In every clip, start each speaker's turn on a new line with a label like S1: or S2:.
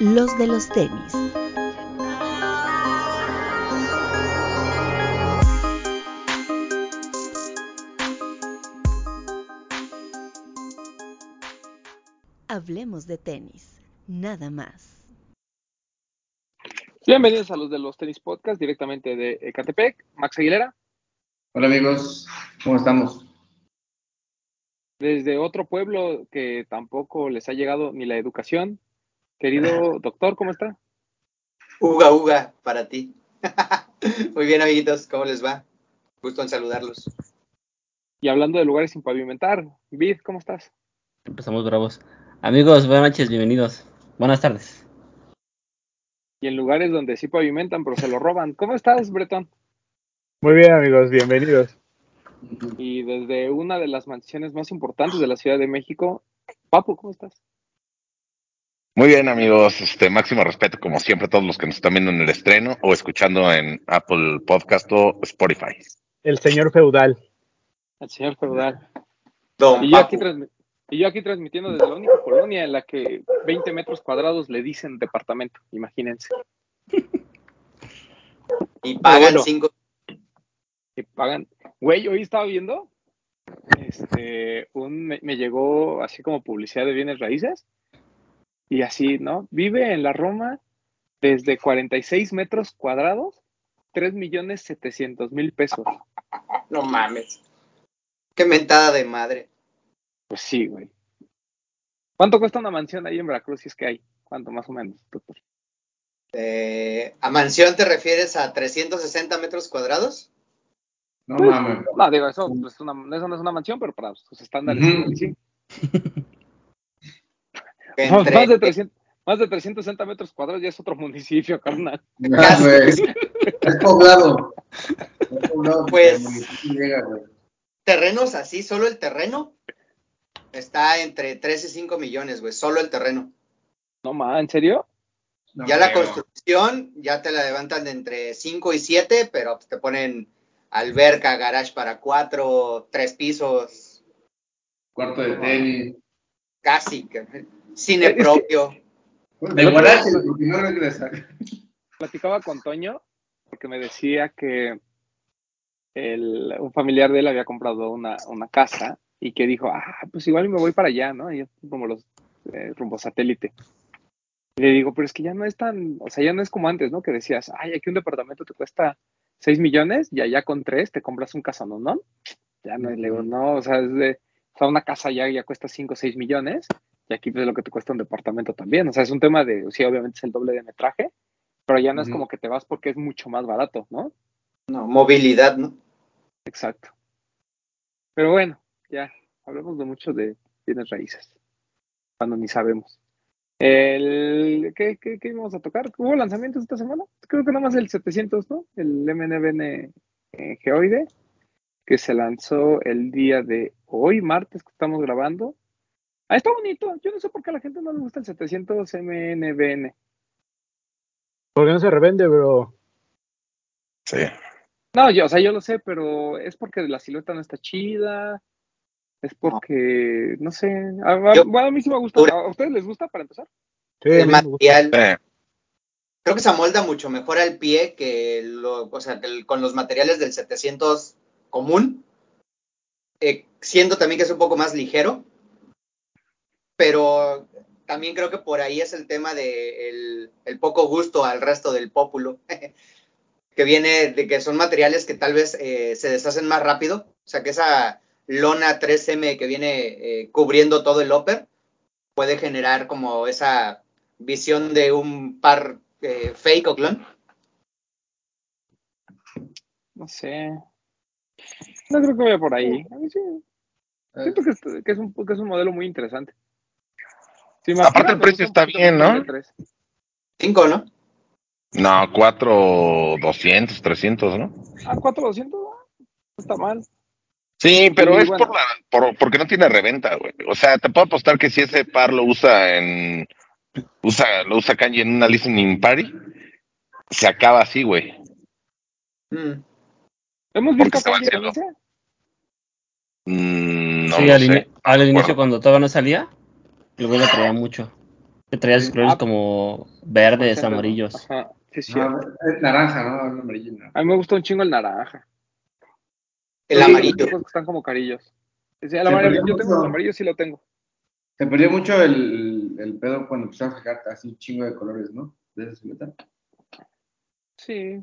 S1: los de los tenis. Hablemos de tenis, nada más.
S2: Bienvenidos a los de los tenis podcast directamente de Ecatepec. Max Aguilera.
S3: Hola amigos, ¿cómo estamos?
S2: Desde otro pueblo que tampoco les ha llegado ni la educación. Querido doctor, ¿cómo está?
S4: Uga, uga, para ti. Muy bien, amiguitos, ¿cómo les va? Gusto en saludarlos.
S2: Y hablando de lugares sin pavimentar, Vid, ¿cómo estás?
S5: Empezamos bravos. Amigos, buenas noches, bienvenidos. Buenas tardes.
S2: Y en lugares donde sí pavimentan, pero se lo roban. ¿Cómo estás, Bretón?
S6: Muy bien, amigos, bienvenidos.
S2: Y desde una de las mansiones más importantes de la Ciudad de México, Papu, ¿cómo estás?
S7: Muy bien, amigos. Este máximo respeto, como siempre, a todos los que nos están viendo en el estreno o escuchando en Apple Podcast o Spotify.
S6: El señor feudal.
S2: El señor feudal.
S4: Don
S2: Y yo, aquí y yo transmitiendo desde la única colonia en la que 20 metros cuadrados le dicen departamento, imagínense.
S4: Y pagan
S2: bueno.
S4: cinco.
S2: que pagan. Güey, hoy estaba viendo, este, un, me, me llegó así como publicidad de bienes raíces y así, ¿no? Vive en la Roma desde 46 metros cuadrados, 3 millones 700 mil pesos.
S4: No mames. Qué mentada de madre.
S2: Pues sí, güey. ¿Cuánto cuesta una mansión ahí en Veracruz si es que hay? ¿Cuánto más o menos? doctor?
S4: Eh, ¿A mansión te refieres a 360 metros cuadrados?
S3: No mames.
S2: No, digo, eso, pues, es una- eso no es una mansión, pero para sus estándares,
S3: Ujú.
S2: sí.
S4: Que
S2: Más,
S4: entre-
S2: más de 300, más de 360 metros cuadrados ya es otro municipio, carnal.
S3: Ah, güey. Es poblado. Es poblado.
S4: Pues-
S3: llega,
S4: terrenos así, solo el terreno, está entre 3 y 5 millones, güey, solo el terreno.
S2: No, ma, ¿en serio?
S3: No
S4: ya la
S3: creo.
S4: construcción, ya te la levantan de entre 5 y 7, pero pues, te ponen alberca, garage para 4, 3 pisos,
S3: Cuarto de tenis.
S4: casi, cine
S2: Es que-
S4: propio.
S3: Porque no regresa.
S2: platicaba con Toño porque me decía que el- un familiar de él había comprado una, una casa y que dijo, ah, pues igual me voy para allá, ¿no? Y yo, como los eh, rumbo satélite. Y le digo, pero es que ya no es tan, o sea, ya no es como antes, ¿no? Que decías, ay, aquí un departamento te cuesta 6 millones y allá con 3 te compras un casano, ¿no? Ya no, es, le digo, no, o sea, es de, o sea, una casa ya, ya cuesta 5 o 6 millones y aquí pues es lo que te cuesta un departamento también. O sea, es un tema de, sí, obviamente es el doble de metraje, pero ya no es como que te vas porque es mucho más barato, ¿no?
S4: No, movilidad, ¿no?
S2: Exacto. Pero bueno, ya, hablamos de mucho de bienes raíces, cuando ni sabemos. El, ¿qué, qué, qué íbamos a tocar? ¿Hubo lanzamientos esta semana? Creo que nada más el 700, ¿no? El MNBN eh, Geoide, que se lanzó el día de hoy, martes, que estamos grabando. Ah, está bonito. Yo no sé por qué a la gente no le gusta el 700 MNBN.
S6: Porque no se revende, bro.
S7: Sí.
S2: No, yo, o sea, yo lo sé, pero es porque la silueta no está chida. Es porque, no sé. A, a-
S4: Yo-
S2: bueno, a mí sí me gusta. ¿A ustedes les gusta para empezar?
S6: Sí,
S4: El material,
S7: Eh,
S4: creo que se amolda mucho mejor al pie que, lo, o sea, que el- con los materiales del 700 común, Eh, siendo también que es un poco más ligero, pero también creo que por ahí es el tema de el, el poco gusto al resto del pópulo, que viene de que son materiales que tal vez eh, se deshacen más rápido, o sea que esa lona 3M que viene eh, cubriendo todo el upper puede generar como esa visión de un par eh, fake o clon.
S2: No sé. No creo que vaya por ahí. A mí sí. Siento que es, que es un, que es un modelo muy interesante.
S7: Aparte el precio está bien, ¿no?
S4: Cinco, ¿no?
S7: no, 4, 200, 300, ¿no?
S2: Ah, 4200, ah, no está mal.
S7: Sí, pero
S2: Sí,
S7: es
S2: bueno.
S7: por la, por, porque no tiene reventa, güey. O sea, te puedo apostar que si ese par lo usa en, usa, lo usa Kanji en una listening party, se acaba así, güey.
S4: Mm.
S2: ¿Hemos
S7: Porque
S2: visto Kanji?
S7: Mm, no
S5: sí, al,
S7: sé.
S5: al inicio cuando todavía no salía, el güey lo traía mucho. Que traía sus colores como verdes, amarillos.
S2: Ajá, sí, sí.
S3: No, es naranja, ¿no? Amarillo. ¿no?
S2: A mí me gusta un chingo el naranja.
S4: El
S2: Sí,
S4: amarillo.
S2: los otros que están como carillos. Sí, el amarillo, yo tengo el amarillo, sí lo tengo.
S3: Se perdió mucho el, el pedo cuando empezaron a sacar así un chingo de colores, ¿no? De esa silueta.
S2: Sí.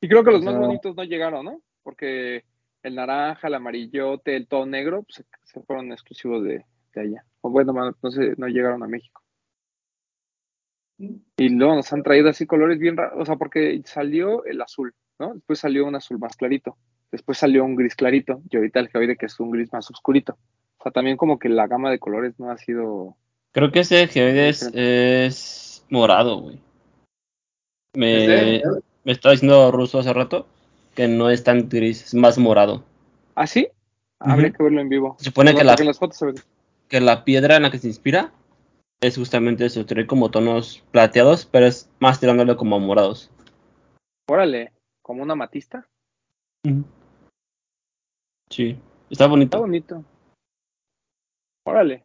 S2: Y creo que los
S3: O
S2: más bonitos no llegaron, ¿no? Porque el naranja, el amarillote, el todo negro, pues, se, se fueron exclusivos de, de allá. O bueno, no sé, no llegaron a México. Y luego nos han traído así colores bien raros, o sea, porque salió el azul, ¿no? Después salió un azul más clarito, después salió un gris clarito, y ahorita el que que es un gris más oscurito. O sea, también como que la gama de colores no ha sido...
S5: Creo que ese geoides es morado, güey. Me, me estaba diciendo ruso hace rato que no es tan gris, es más morado.
S2: ¿Ah, sí? Habría
S5: Ujú.
S2: que verlo en vivo.
S5: Se supone
S2: No,
S5: que la,
S2: porque en las fotos se ve.
S5: Que la piedra en la que se inspira es justamente eso, tiene como tonos plateados, pero es más tirándole como a morados.
S2: Órale, como una matista.
S5: Sí, está
S2: Está
S5: bonito.
S2: bonito. Órale.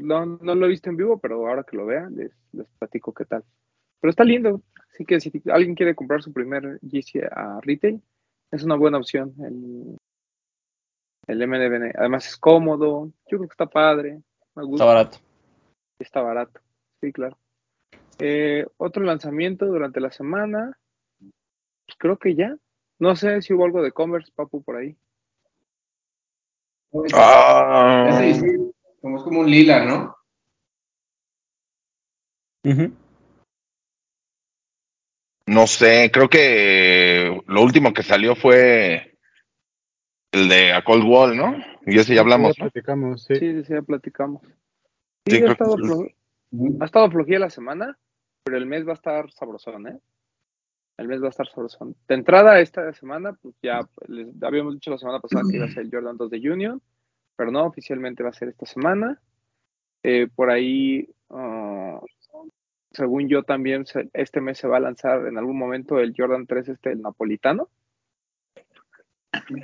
S2: No, no lo he visto en vivo, pero ahora que lo vean, les, les platico qué tal. Pero está lindo. Así que si alguien quiere comprar su primer GC a retail, es una buena opción. El, el MDBN. Además es cómodo. Yo creo que está padre. Me
S5: Está
S2: gusta.
S5: barato.
S2: Está barato. Sí, claro. Eh, otro lanzamiento durante la semana. Pues creo que ya. No sé si hubo algo de Converse, Papu, por ahí.
S7: Ah,
S3: Ese sí, como es como un lila, ¿no?
S7: No sé, creo que lo último que salió fue el de A Cold Wall, ¿no? Y ese ya hablamos,
S6: Ya
S7: ¿no?
S6: platicamos, sí.
S2: Sí, sí, ya platicamos.
S7: Sí,
S2: Sí, ha
S7: que
S2: estado,
S7: sí.
S2: flo- ha estado flojilla la semana, pero el mes va a estar sabrosón, ¿eh? El mes va a estar sabrosón. De entrada, esta semana, pues ya les habíamos dicho la semana pasada que iba a ser el Jordan 2 de Union, pero no, oficialmente va a ser esta semana. Eh, por ahí, ah, según yo también, se- este mes se va a lanzar en algún momento el Jordan 3, este, el napolitano.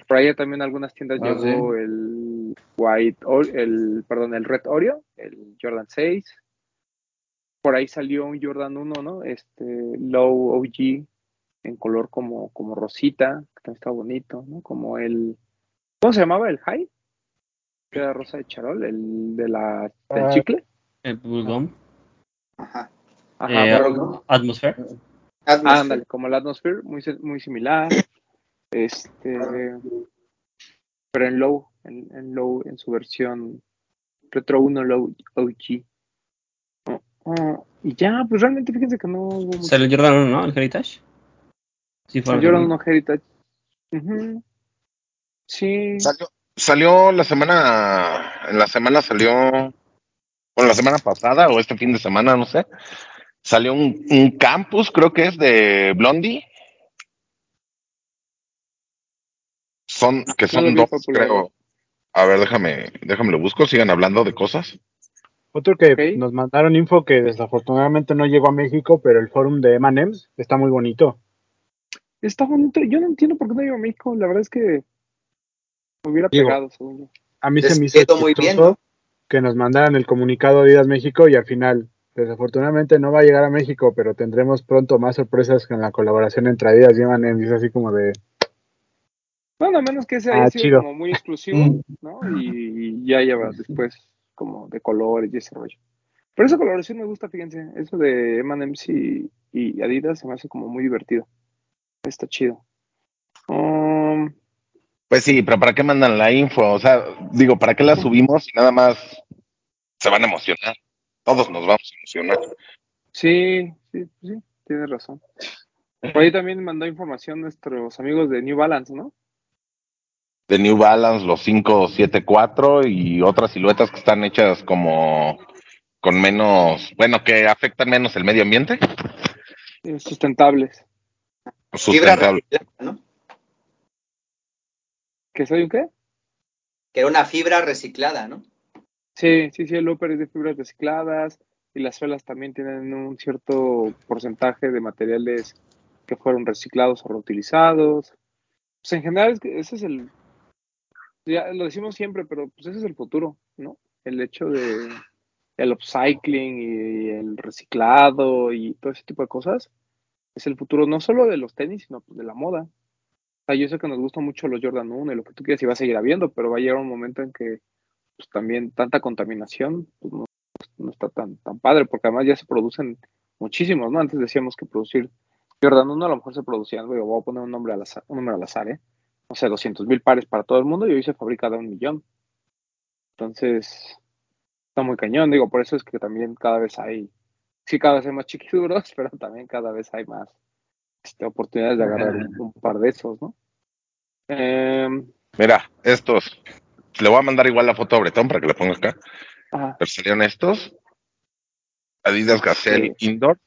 S2: Por ahí también algunas tiendas
S3: Ah,
S2: llegó el White, O- el, perdón, el Red Oreo, el Jordan 6. Por ahí salió un Jordan 1, ¿no? Este Low OG en color como, como rosita, que también está bonito, ¿no? Como el, ¿cómo se llamaba? El High, que era rosa de charol, el de la, del
S6: Ah.
S2: chicle.
S5: El Bullgum.
S4: Ajá.
S2: Ajá,
S5: Eh,
S2: pero-
S3: ¿no?
S5: Atmosphere.
S4: Atmosphere.
S2: ándale, como el Atmosphere, muy, muy similar. Este, pero en low, en, en low, en su versión Retro 1 Low OG. Oh, oh, y ya, pues realmente fíjense que no hubo mucho.
S5: Sale el Jordan 1, ¿no? El Heritage. Sí, fue
S2: Jordan
S5: segundo.
S2: 1 Heritage. Ujú. Sí,
S7: Salió, salió la semana, en la semana salió, bueno, la semana pasada o este fin de semana, no sé, salió un, un campus, creo que es de Blondie. Son, que
S2: No
S7: son dos,
S2: popular.
S7: creo. A ver, déjame, déjame lo busco, sigan hablando de cosas.
S6: Otro que nos mandaron info que desafortunadamente no llegó a México, pero el forum de M&M's está muy bonito.
S2: está bonito. Yo no entiendo por qué no iba a México. La verdad es que me hubiera
S6: Digo,
S2: pegado, según yo.
S6: A mí
S4: Les
S6: se me hizo
S4: muy bien,
S6: que nos mandaran el comunicado de Adidas México y al final, desafortunadamente no va a llegar a México, pero tendremos pronto más sorpresas con la colaboración entre Adidas y M&M's. Es así como de,
S2: Bueno, a menos que ese
S6: Ah,
S2: haya sido
S6: chido.
S2: como muy exclusivo, ¿no? Y, y ya lleva después como de colores y ese rollo. Pero esa colaboración me gusta, fíjense. Eso de M&M's y, y Adidas se me hace como muy divertido. Está chido. Um,
S7: Pues sí, pero ¿para qué mandan la info? O sea, digo, ¿para qué la subimos y nada más se van a emocionar? Todos nos vamos a emocionar.
S2: sí, sí, sí, tienes razón. Por ahí también mandó información nuestros amigos de New Balance, ¿no?
S7: De New Balance, los 574 y otras siluetas que están hechas como con menos, bueno, que afectan menos el medio ambiente.
S2: Sustentables.
S4: Fibra
S7: Sustentable.
S4: reciclada, ¿no?
S2: ¿Que soy un qué?
S4: Que era una fibra reciclada, ¿no?
S2: Sí, sí, sí, el upper es de fibras recicladas y las suelas también tienen un cierto porcentaje de materiales que fueron reciclados o reutilizados. Pues en general es que ese es el, ya lo decimos siempre, pero pues ese es el futuro, ¿no? El hecho de, el upcycling y el reciclado y todo ese tipo de cosas es el futuro no solo de los tenis, sino pues, de la moda. O sea, yo sé que nos gustan mucho los Jordan 1 y lo que tú quieras y va a seguir habiendo, pero va a llegar un momento en que pues, también tanta contaminación pues, no, no está tan, tan padre, porque además ya se producen muchísimos, ¿no? Antes decíamos que producir Jordan 1 a lo mejor se producían, voy a poner un, nombre al azar, un número al azar, ¿eh? No sé, 200 mil pares para todo el mundo y hoy se fabrica de un millón. Entonces, está muy cañón, digo, por eso es que también cada vez hay, sí, cada vez hay más chiquiduros, pero también cada vez hay más este, oportunidades de agarrar un, un par de esos, ¿no? Em,
S7: Mira, estos. Le voy a mandar igual la foto a Bretón para que la ponga acá.
S2: ajá,
S7: Pero salieron estos. Adidas Gazelle Indoor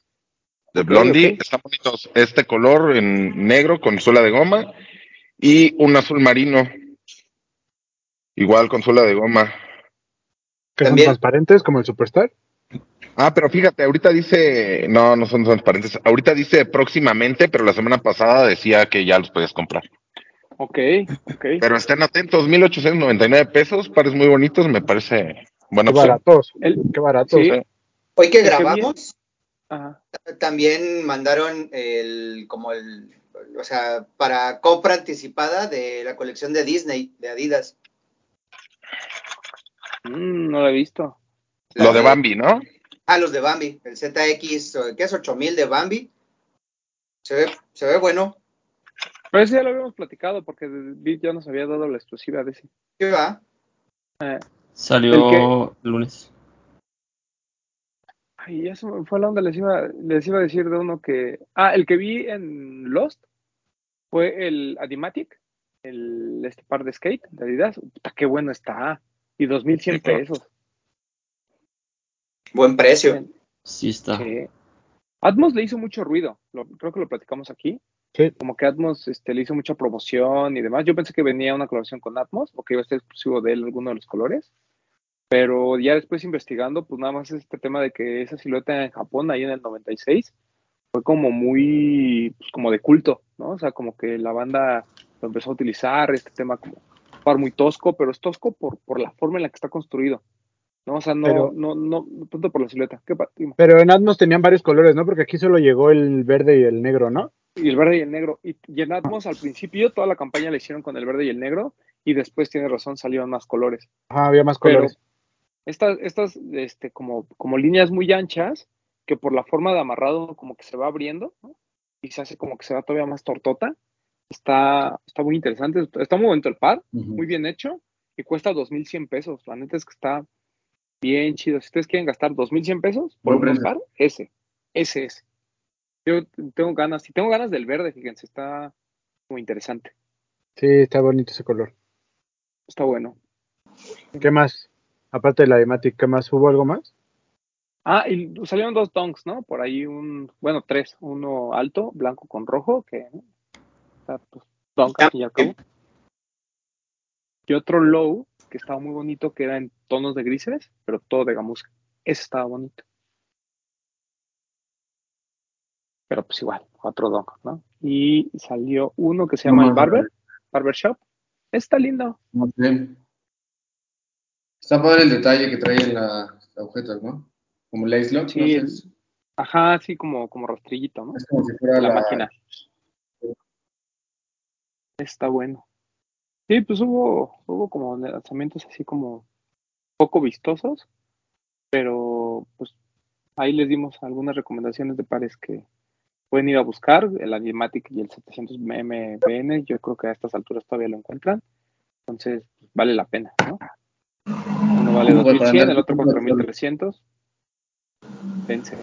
S7: de Blondie.
S2: ok.
S7: Están bonitos. Este color en negro con suela de goma y un azul marino. Igual con suela de goma.
S6: Que son transparentes como el Superstar.
S7: Ah, pero fíjate, ahorita dice, no, no son transparentes. Ahorita dice próximamente, pero la semana pasada decía que ya los podías comprar.
S2: ok, ok.
S7: Pero estén atentos, 1899 pesos, pares muy bonitos, me parece buena
S6: Qué baratos.
S2: El-
S6: Qué baratos.
S2: sí,
S4: Hoy que grabamos,
S2: ajá.
S4: también mandaron el, como el, o sea, para compra anticipada de la colección de Disney, de Adidas.
S2: Mm, no lo he visto.
S4: La
S7: Lo de Bambi, ¿no?
S4: Ah, los de Bambi, el ZX, ¿qué es 8000 de Bambi? Se ve, se ve bueno.
S2: Pero ese ya lo habíamos platicado porque Bit ya nos había dado la exclusiva de ese.
S4: ¿Qué va?
S5: Salió el lunes.
S2: Ay, ya se me fue la onda, les iba, les iba a decir de uno que... Ah, el que vi en Lost fue el Adimatic, el, este par de skate de Adidas. Puta, qué bueno está. Y 2.100
S7: Sí, claro.
S2: pesos.
S4: Buen precio.
S5: Sí está.
S2: Sí. Atmos le hizo mucho ruido, lo- creo que lo platicamos aquí.
S6: Sí.
S2: Como que Atmos este, le hizo mucha promoción y demás. Yo pensé que venía una colaboración con Atmos o que iba a ser exclusivo de él alguno de los colores. Pero ya después investigando, pues nada más este tema de que esa silueta en Japón, ahí en el 96, fue como muy, pues como de culto, ¿no? O sea, como que la banda lo empezó a utilizar, este tema como par muy tosco, pero es tosco por, por la forma en la que está construido, ¿no? O sea, no,
S6: Pero-
S2: no, no, no tanto por la silueta.
S6: Pero en Atmos tenían varios colores, ¿no? Porque aquí solo llegó el verde y el negro, ¿no?
S2: Y el verde y el negro. Y, y en Atmos al principio toda la campaña la hicieron con el verde y el negro y después tiene razón salieron más colores.
S6: Ajá, había más
S2: Pero
S6: colores.
S2: Estas, estas este, como, como líneas muy anchas que por la forma de amarrado como que se va abriendo ¿no? y se hace como que se va todavía más tortota. Está, está muy interesante. Está muy bonito el par, muy bien hecho y cuesta 2.100 pesos. La neta es que está bien chido. Si ustedes quieren gastar 2.100 pesos por un par, ese, ese es. Yo tengo ganas, si tengo ganas del verde, fíjense, está muy interesante.
S6: Sí, está bonito ese color.
S2: Está bueno.
S6: ¿Qué más? Aparte de la Dematic, ¿qué más? ¿Hubo algo más?
S2: Ah, y salieron dos donks, ¿no? Por ahí un, bueno, tres. Uno alto, blanco con rojo, que está, pues, donk al fin y al cabo. Y otro low, que estaba muy bonito, que era en tonos de grises, pero todo de gamuza. Ese estaba bonito. Pero pues igual, otro donk, ¿no? Y salió uno que se llama el. Barber, Barber Shop. Está lindo.
S3: Muy bien. Está padre el detalle que trae en agujetas, ¿no? Como lace lock,
S2: Sí,
S3: no es,
S2: Ajá, así como, como rastrillito, ¿no?
S3: es como si fuera
S2: La,
S3: la,
S2: máquina. Está bueno. Sí, pues hubo, hubo como lanzamientos así como poco vistosos, pero pues ahí les dimos algunas recomendaciones de pares que pueden ir a buscar, el Animatic y el 700 MBN, yo creo que a estas alturas todavía lo encuentran, entonces pues, vale la pena, ¿no? Uno vale
S3: Como para
S2: 2100,
S3: andar
S2: el otro
S3: con-
S2: 4300. Dense.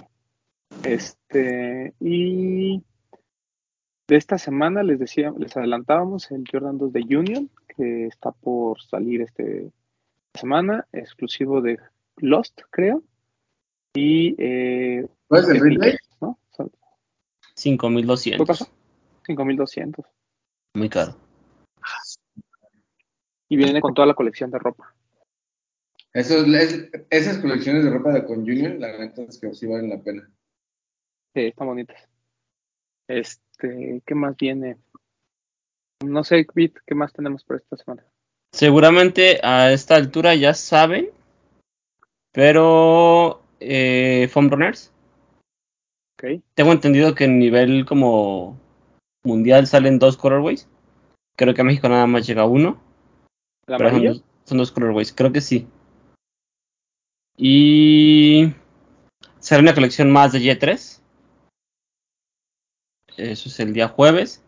S2: Este, y de esta semana les decía, les adelantábamos el Jordan 2 de Union, que está por salir este semana, exclusivo de Lost, creo. Y eh,
S3: ¿Cuál es el
S2: pesos, ¿no? Son- ¿Qué
S5: 5200.
S2: pasó? 5200.
S5: Muy caro.
S2: Y viene con toda la colección de ropa.
S3: Esos, es- esas colecciones de ropa de con Union, la neta es que sí valen la pena.
S2: Sí, están bonitas. Este, ¿qué más viene? No sé, Bit, ¿qué más tenemos por esta semana?
S5: Seguramente a esta altura ya saben Pero, eh, Foam Runners, tengo entendido que en nivel como mundial salen dos colorways. Creo que a México nada más llega uno. Dos, son dos colorways, creo que sí. Y sale una colección más de Y3. Eso es el día jueves.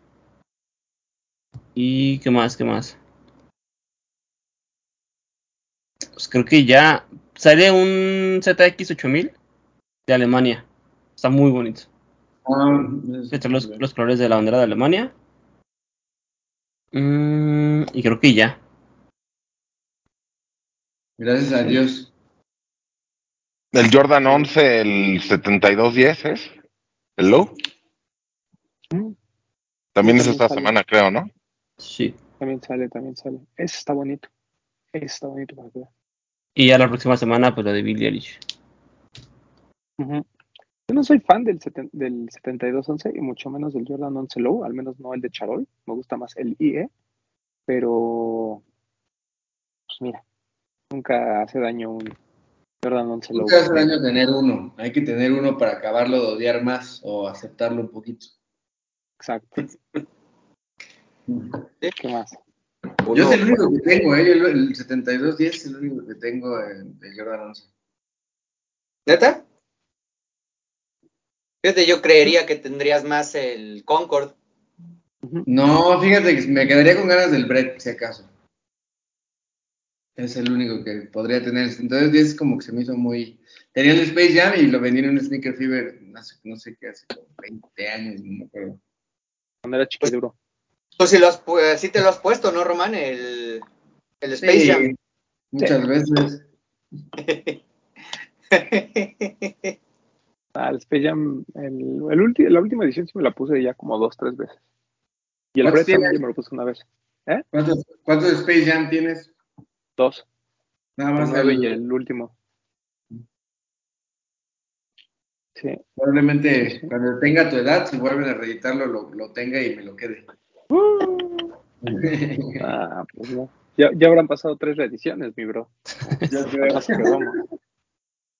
S5: ¿Y qué más? ¿Qué más? Pues creo que ya sale un ZX 8000 de Alemania. Está muy bonito.
S3: Ah, es-
S5: los, los colores de la bandera de Alemania. Mm, y creo que ya.
S3: Gracias a Dios.
S7: El Jordan 11, el 7210 es. El low. También es esta
S2: sale.
S7: semana, creo, ¿no?
S5: Sí.
S2: También sale, también sale. Ese está bonito. Ese está bonito para vean.
S5: Y ya la próxima semana, pues lo de Billie Eilish.
S2: Yo no soy fan del, del 7211 y mucho menos del Jordan 11 Low, al menos no el de Charol. Me gusta más el IE, pero pues mira, nunca hace daño un Jordan 11 Low.
S3: Nunca hace daño tener uno. Hay que tener uno para acabarlo de odiar más o aceptarlo un poquito.
S2: Exacto. ¿Qué más?
S3: Yo es el único que tengo, ¿eh? Yo el, el 7210 es el único que tengo de Jordan 11.
S4: ¿Neta? Fíjate, yo creería que tendrías más el Concord.
S3: No, fíjate que me quedaría con ganas del Brett, si acaso. Es el único que podría tener. Entonces, es como que se me hizo muy. Tenía el Space Jam y lo vendí en un Sneaker Fever, no sé, no sé qué, hace como 20 años, no me acuerdo.
S2: Cuando era chiquiduro.
S4: Tú sí, lo has, pu- sí te lo has puesto, ¿no, Román? El, el Space
S3: Sí,
S4: Jam.
S3: muchas veces.
S2: Ah, el Space Jam, el, el ulti- la última edición sí me la puse ya como dos, tres veces. Y el
S3: ¿Cuántos
S2: Brett también
S3: tienes?
S2: yo me lo puse una vez.
S3: ¿Cuántos, ¿Cuántos Space Jam tienes?
S2: Dos.
S3: Nada más. el-
S2: y el último. Sí.
S3: Probablemente cuando tenga tu edad, si vuelven a reeditarlo, lo, lo tenga y me lo quede.
S2: Ah, pues no. Ya, ya habrán pasado tres reediciones, mi bro.
S3: Yo creo.
S2: Así que vamos.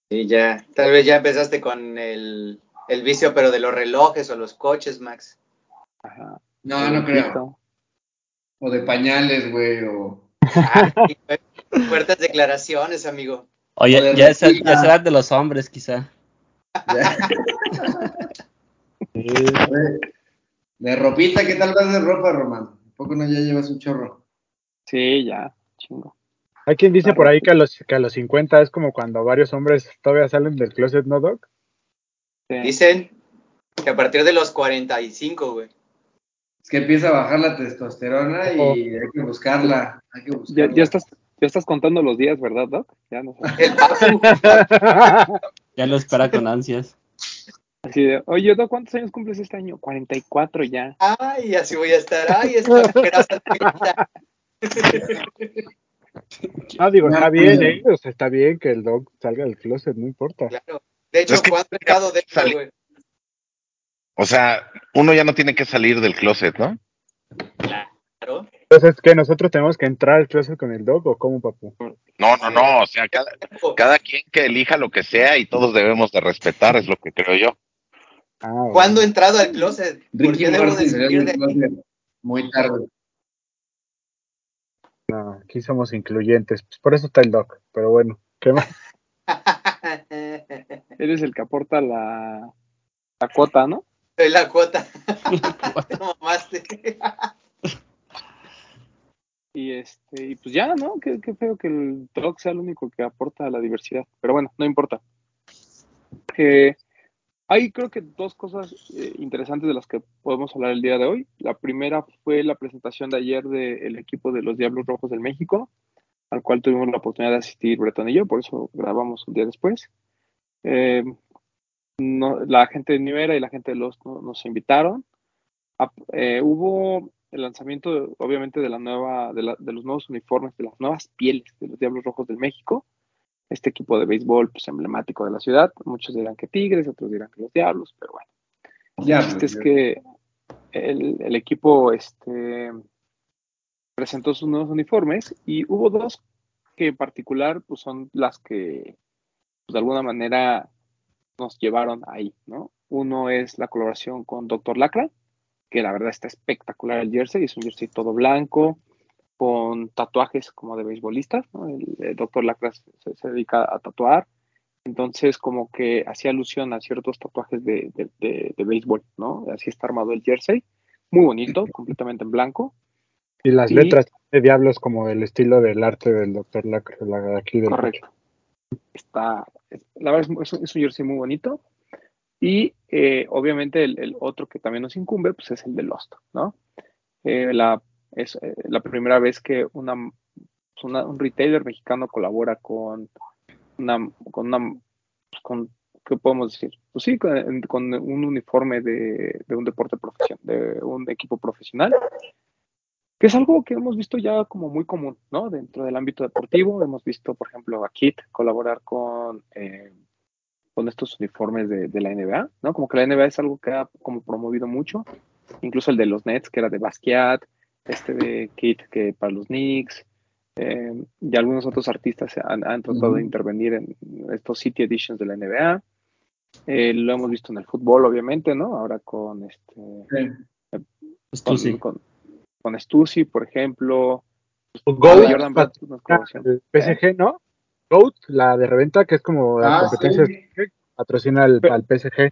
S4: Y ya, tal vez ya empezaste con el, el vicio, pero de los relojes o los coches, Max.
S2: Ajá.
S3: No, no creo. O de pañales, güey, o...
S4: Ah, fuertes declaraciones, amigo.
S5: Oye, ya es, ya es edad de los hombres, quizá.
S3: De, de ropita, ¿qué tal vas de ropa, Román? ¿A poco no ya llevas un chorro?
S2: Sí, ya, chingo.
S6: Hay quien dice por ahí que a los, que a los 50 es como cuando varios hombres todavía salen del closet, ¿no, Doc?
S2: Sí.
S4: Dicen que a partir de los 45, güey.
S3: Es que empieza a bajar la testosterona y hay que buscarla. Hay que
S2: Ya,
S3: buscarla.
S2: ya estás, ya estás contando los días, ¿verdad, Doc? Ya no sé.
S5: Ya lo espera con ansias.
S2: Así de, oye, Doc, ¿cuántos años cumples este año? 44 ya.
S4: Ay, así voy a estar. Ay, treinta.
S6: No, digo,
S3: No,
S6: está bien, ¿eh? O sea, está bien que el Doc salga del closet, no importa.
S4: Claro. De hecho, ¿cuánto estado de güey?
S7: O sea, uno ya no tiene que salir del closet, ¿no?
S4: Claro.
S6: Entonces, ¿qué? ¿Nosotros tenemos que entrar al closet con el Doc o cómo, papu?
S7: No, no, no. O sea, cada, cada quien que elija lo que sea y todos debemos de respetar, es lo que creo yo.
S6: Ah, bueno.
S4: ¿Cuándo he entrado al closet? ¿Por
S3: Ricky
S4: qué debo de salir
S3: muy tarde.
S6: No, aquí somos incluyentes. Pues por eso está el Doc. Pero bueno, ¿qué más?
S2: Eres el que aporta la, la cuota, ¿no?
S4: Soy la cuota. Te mamaste.
S2: Y este, y pues ya, ¿no? Qué, feo que el Doc sea el único que aporta a la diversidad. Pero bueno, no importa. Eh, hay creo que dos cosas eh, interesantes de las que podemos hablar el día de hoy. La primera fue la presentación de ayer del equipo de los Diablos Rojos del México, al cual tuvimos la oportunidad de asistir Breton y yo, por eso grabamos un día después. Eh, la gente de Nivera y la gente de los no- nos invitaron. Eh, hubo el lanzamiento, obviamente, de la nueva, de, la- de los nuevos uniformes, de las nuevas pieles de los Diablos Rojos del México. Este equipo de béisbol, pues emblemático de la ciudad. Muchos dirán que Tigres, otros dirán que los Diablos, pero bueno.
S3: Ya,
S2: El chiste es que el, el equipo este, presentó sus nuevos uniformes y hubo dos que en particular pues, son las que pues de alguna manera nos llevaron ahí, ¿no? Uno es la colaboración con Dr. Lacra, que la verdad está espectacular el jersey, es un jersey todo blanco, con tatuajes como de beisbolistas, ¿no? El, el Dr. Lacra se, se dedica a tatuar, entonces como que hacía alusión a ciertos tatuajes de, de, de, de béisbol, ¿no? Así está armado el jersey, muy bonito, completamente en blanco.
S6: Y las
S2: Y-
S6: letras de diablos como el estilo del arte del Dr. Lacra, la de aquí del
S2: Correcto. Está, es- la verdad es un jersey muy bonito. Y eh, obviamente el, el otro que también nos incumbe, pues es el de Lost, ¿no? Eh, la, es eh, la primera vez que una, pues, una- un retailer mexicano colabora con una, con una, pues, con, ¿qué podemos decir? Pues sí, con, con un uniforme de, de un deporte profesional, de un equipo profesional, que es algo que hemos visto ya como muy común, ¿no? Dentro del ámbito deportivo, hemos visto, por ejemplo, a Kit colaborar con, eh, con estos uniformes de, de la NBA, ¿no? Como que la NBA es algo que ha como promovido mucho, incluso el de los Nets, que era de Basquiat, este de Kit, que para los Knicks, eh, y algunos otros artistas han, han tratado de intervenir en estos City Editions de la NBA. Eh, lo hemos visto en el fútbol, obviamente, ¿no? Ahora con este
S3: Sí.
S2: Con,
S5: tú sí.
S2: con, con Stussy, por ejemplo. Jordan Brand,
S6: el PSG, ¿no? Goat, la de reventa, que es como la
S3: Ah,
S6: competencia
S3: sí.
S6: patrocina al,
S2: Pero-
S6: al PSG.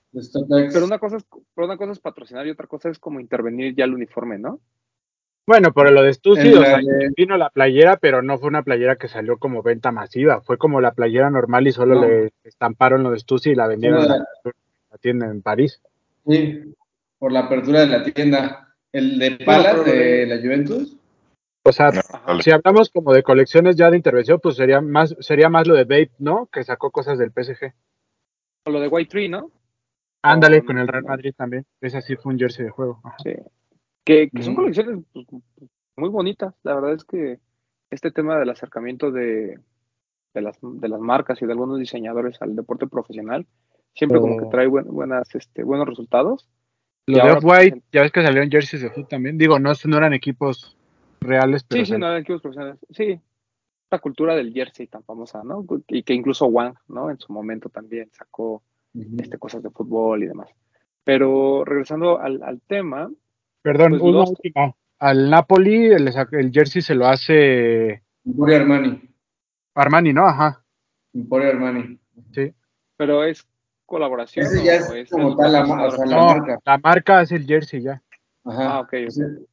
S2: Pero una cosa es, pero una cosa es patrocinar y otra cosa es como intervenir ya el uniforme, ¿no?
S6: Bueno, pero lo de Stussy, o sea,
S3: de-
S6: vino la playera, pero no fue una playera que salió como venta masiva. Fue como la playera normal y solo
S3: No.
S6: le estamparon lo de Stussy y la vendieron en la, la tienda en París.
S3: Sí, por la apertura de la tienda. El de Palas de- la Juventus.
S6: O sea, si hablamos como de colecciones ya de intervención, pues sería más, sería más lo de Babe, ¿no? Que sacó cosas del PSG.
S2: O lo de White Tree, ¿no?
S6: Ándale,
S2: Con-
S6: con el Real Madrid también. Ese sí fue un jersey de juego. Ajá.
S2: Sí. Que, que son
S3: Ujú.
S2: colecciones pues, muy bonitas. La verdad es que este tema del acercamiento de, de, las, de las marcas y de algunos diseñadores al deporte profesional siempre como que
S6: Oh.
S2: trae buen- buenas, este, buenos resultados. Y
S6: Lo de Off-White,
S2: pues,
S6: ya ves que salieron jerseys de fútbol también. Digo, no, no eran equipos reales, pero
S2: Sí, sí, no equipos profesionales. Sí, la cultura del jersey tan famosa, ¿no? Y que incluso Wang, ¿no? En su momento también sacó este, cosas de fútbol y demás. Pero regresando al, al tema,
S6: Perdón,
S2: pues
S6: una
S2: Lost-
S6: última. Al Napoli el, el jersey se lo hace
S3: Emporio Armani.
S6: Armani, ¿no? Ajá.
S3: Emporio Armani.
S2: pero es colaboración
S3: Ese ya es
S2: es
S3: como tal la, o sea, la
S6: No,
S3: marca.
S6: la marca es el jersey ya.
S3: Ajá.
S2: Ah, ok, ok.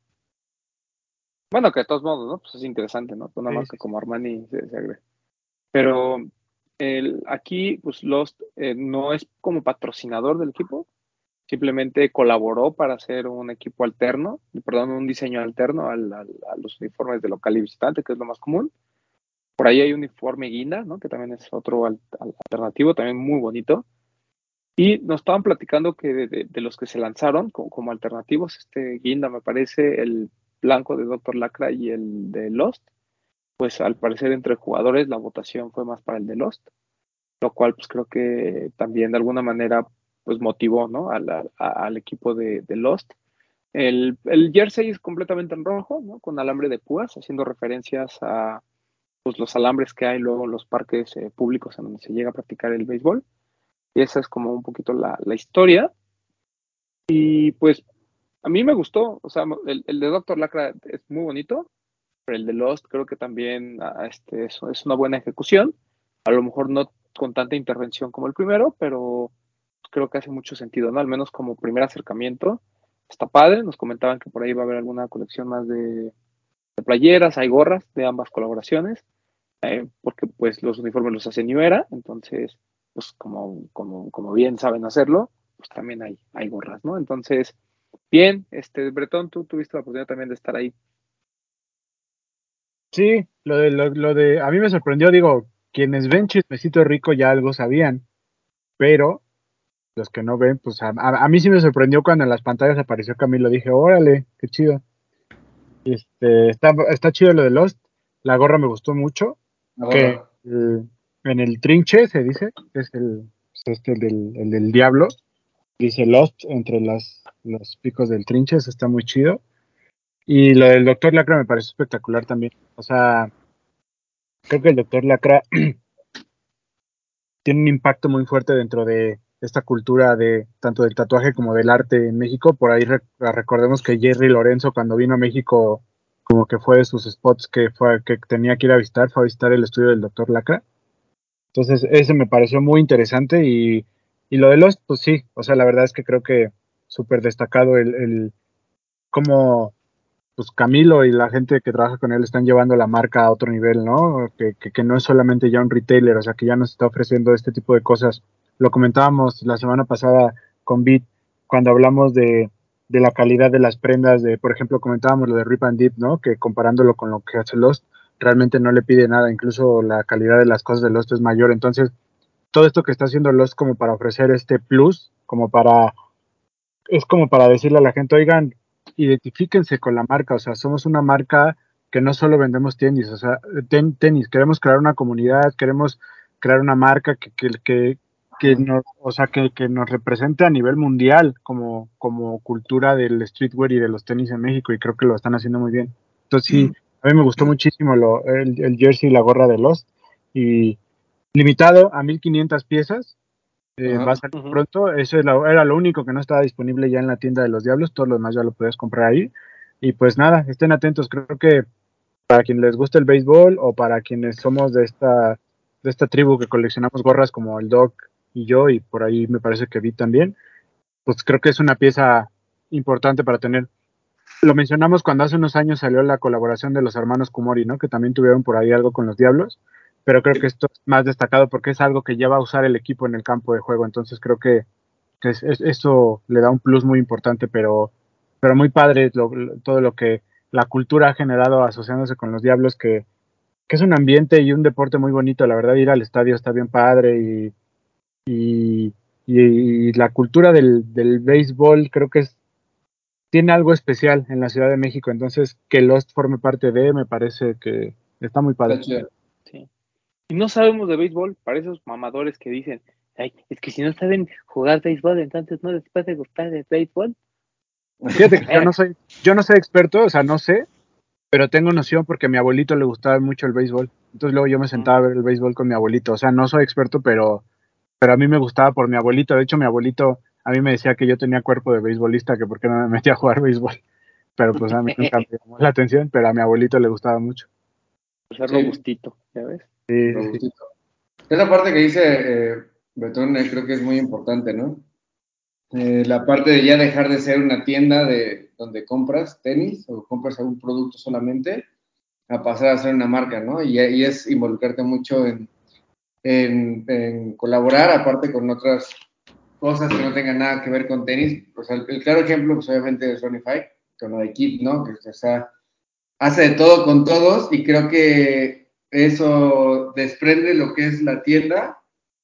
S2: Bueno, que de todos modos, ¿no? Pues es interesante, ¿no? Una
S6: Sí,
S2: marca
S6: sí,
S2: como Armani se, se agregue. Pero el, aquí, pues Lost eh, no es como patrocinador del equipo, simplemente colaboró para hacer un equipo alterno, perdón, un diseño alterno al- al- a los uniformes de local y visitante, que es lo más común. Por ahí hay un uniforme guinda, ¿no? Que también es otro al- alternativo, también muy bonito. Y nos estaban platicando que de, de- de los que se lanzaron como, como alternativos, este guinda me parece el blanco de Dr. Lacra y el de Lost, pues al parecer entre jugadores la votación fue más para el de Lost, lo cual pues creo que también de alguna manera pues motivó, ¿no? Al, al- al equipo de, de Lost. El, el jersey es completamente en rojo, ¿no? Con alambre de púas, haciendo referencias a pues, los alambres que hay luego en los parques eh, públicos en donde se llega a practicar el béisbol. Y esa es como un poquito la, la historia. Y pues a mí me gustó, o sea, el, el de Doctor Lacra es muy bonito, pero el de Lost creo que también ah, este, es, una buena ejecución. A lo mejor no con tanta intervención como el primero, pero creo que hace mucho sentido, ¿no? Al menos como primer acercamiento. Está padre, nos comentaban que por ahí va a haber alguna colección más de, de playeras, hay gorras de ambas colaboraciones, eh, porque pues los uniformes los hace New Era, entonces, pues como, como, como bien saben hacerlo, pues también hay, hay gorras, ¿no? Entonces, bien, este, Bretón, tú tuviste la oportunidad también de estar ahí.
S6: Sí, lo de, lo, lo de, a mí me sorprendió, digo, quienes ven Chismecito Rico ya algo sabían, pero los que no ven, pues a, a- a mí sí me sorprendió cuando en las pantallas apareció Camilo, dije, órale, qué chido. Este, está, está chido lo de Lost, la gorra me gustó mucho,
S3: La
S6: que en el trinche se dice, que es el, es este, el del, el del diablo, dice Lost entre las, los picos del trinche, eso está muy chido. Y lo del Doctor Lacra me parece espectacular también. O sea, creo que el Doctor Lacra tiene un impacto muy fuerte dentro de esta cultura de tanto del tatuaje como del arte en México. Por ahí rec- recordemos que Jerry Lorenzo cuando vino a México como que fue de sus spots que fue que tenía que ir a visitar, fue a visitar el estudio del doctor Lacra. Entonces, ese me pareció muy interesante y, y lo de Lost, pues sí, o sea, la verdad es que creo que súper destacado el, el cómo pues Camilo y la gente que trabaja con él están llevando la marca a otro nivel, ¿no? Que, que, que no es solamente ya un retailer, o sea, que ya nos está ofreciendo este tipo de cosas. Lo comentábamos la semana pasada con Beat, cuando hablamos de, de la calidad de las prendas, de, por ejemplo, comentábamos lo de Rip and Dip, ¿no? Que comparándolo con lo que hace Lost, realmente no le pide nada, incluso la calidad de las cosas de Lost es mayor. Entonces, todo esto que está haciendo Lost como para ofrecer este plus, como para, es como para decirle a la gente, oigan, identifíquense con la marca, o sea, somos una marca que no solo vendemos tenis, o sea, ten, tenis, queremos crear una comunidad, queremos crear una marca que, que, que, que nos, o sea, que, que, nos represente a nivel mundial como, como cultura del streetwear y de los tenis en México y creo que lo están haciendo muy bien. Entonces sí, a mí me gustó muchísimo lo, el, el jersey y la gorra de Lost y limitado a 1500 piezas, eh, va a salir uh -huh. pronto. Eso la, era lo único que no estaba disponible ya en la tienda de los Diablos. Todo lo demás ya lo puedes comprar ahí. Y pues nada, estén atentos. Creo que para quien les gusta el béisbol o para quienes somos de esta, de esta tribu que coleccionamos gorras como el Doc y yo, y por ahí me parece que vi también, pues creo que es una pieza importante para tener. Lo mencionamos cuando hace unos años salió la colaboración de los hermanos Kumori, ¿no? Que también tuvieron por ahí algo con los Diablos pero creo que esto es más destacado porque es algo que ya va a usar el equipo en el campo de juego, entonces creo que, es, es, eso le da un plus muy importante, pero, pero muy padre lo, todo lo que la cultura ha generado asociándose con los Diablos, que, que, es un ambiente y un deporte muy bonito, la verdad ir al estadio está bien padre y, y, y, la cultura del, del béisbol creo que es tiene algo especial en la Ciudad de México, entonces que Lost forme parte de, me parece que está muy padre.
S2: Sí y no sabemos de béisbol, para esos mamadores que dicen, ay, es que si no saben jugar béisbol, entonces no les puede gustar el béisbol.
S6: Fíjate que yo no soy, yo no soy experto, o sea, no sé, pero tengo noción porque a mi abuelito le gustaba mucho el béisbol. Entonces luego yo me sentaba a ver el béisbol con mi abuelito. O sea, no soy experto, pero, pero a mí me gustaba por mi abuelito. De hecho, mi abuelito a mí me decía que yo tenía cuerpo de beisbolista, que por qué no me metía a jugar béisbol. Pero pues a mí nunca me llamó la atención, pero a mi abuelito le gustaba mucho.
S2: Pues es robustito, ¿ya ves?
S6: Sí,
S3: sí. Esa parte que dice eh, Betón eh, creo que es muy importante, ¿no? Eh, la parte de ya dejar de ser una tienda de donde compras tenis o compras algún producto solamente a pasar a ser una marca, ¿no? Y, y es involucrarte mucho en, en, en, colaborar, aparte con otras cosas que no tengan nada que ver con tenis. Pues el, el claro ejemplo, pues obviamente es Sonify, con lo de ¿no? Que o sea, hace de todo con todos y creo que eso desprende lo que es la tienda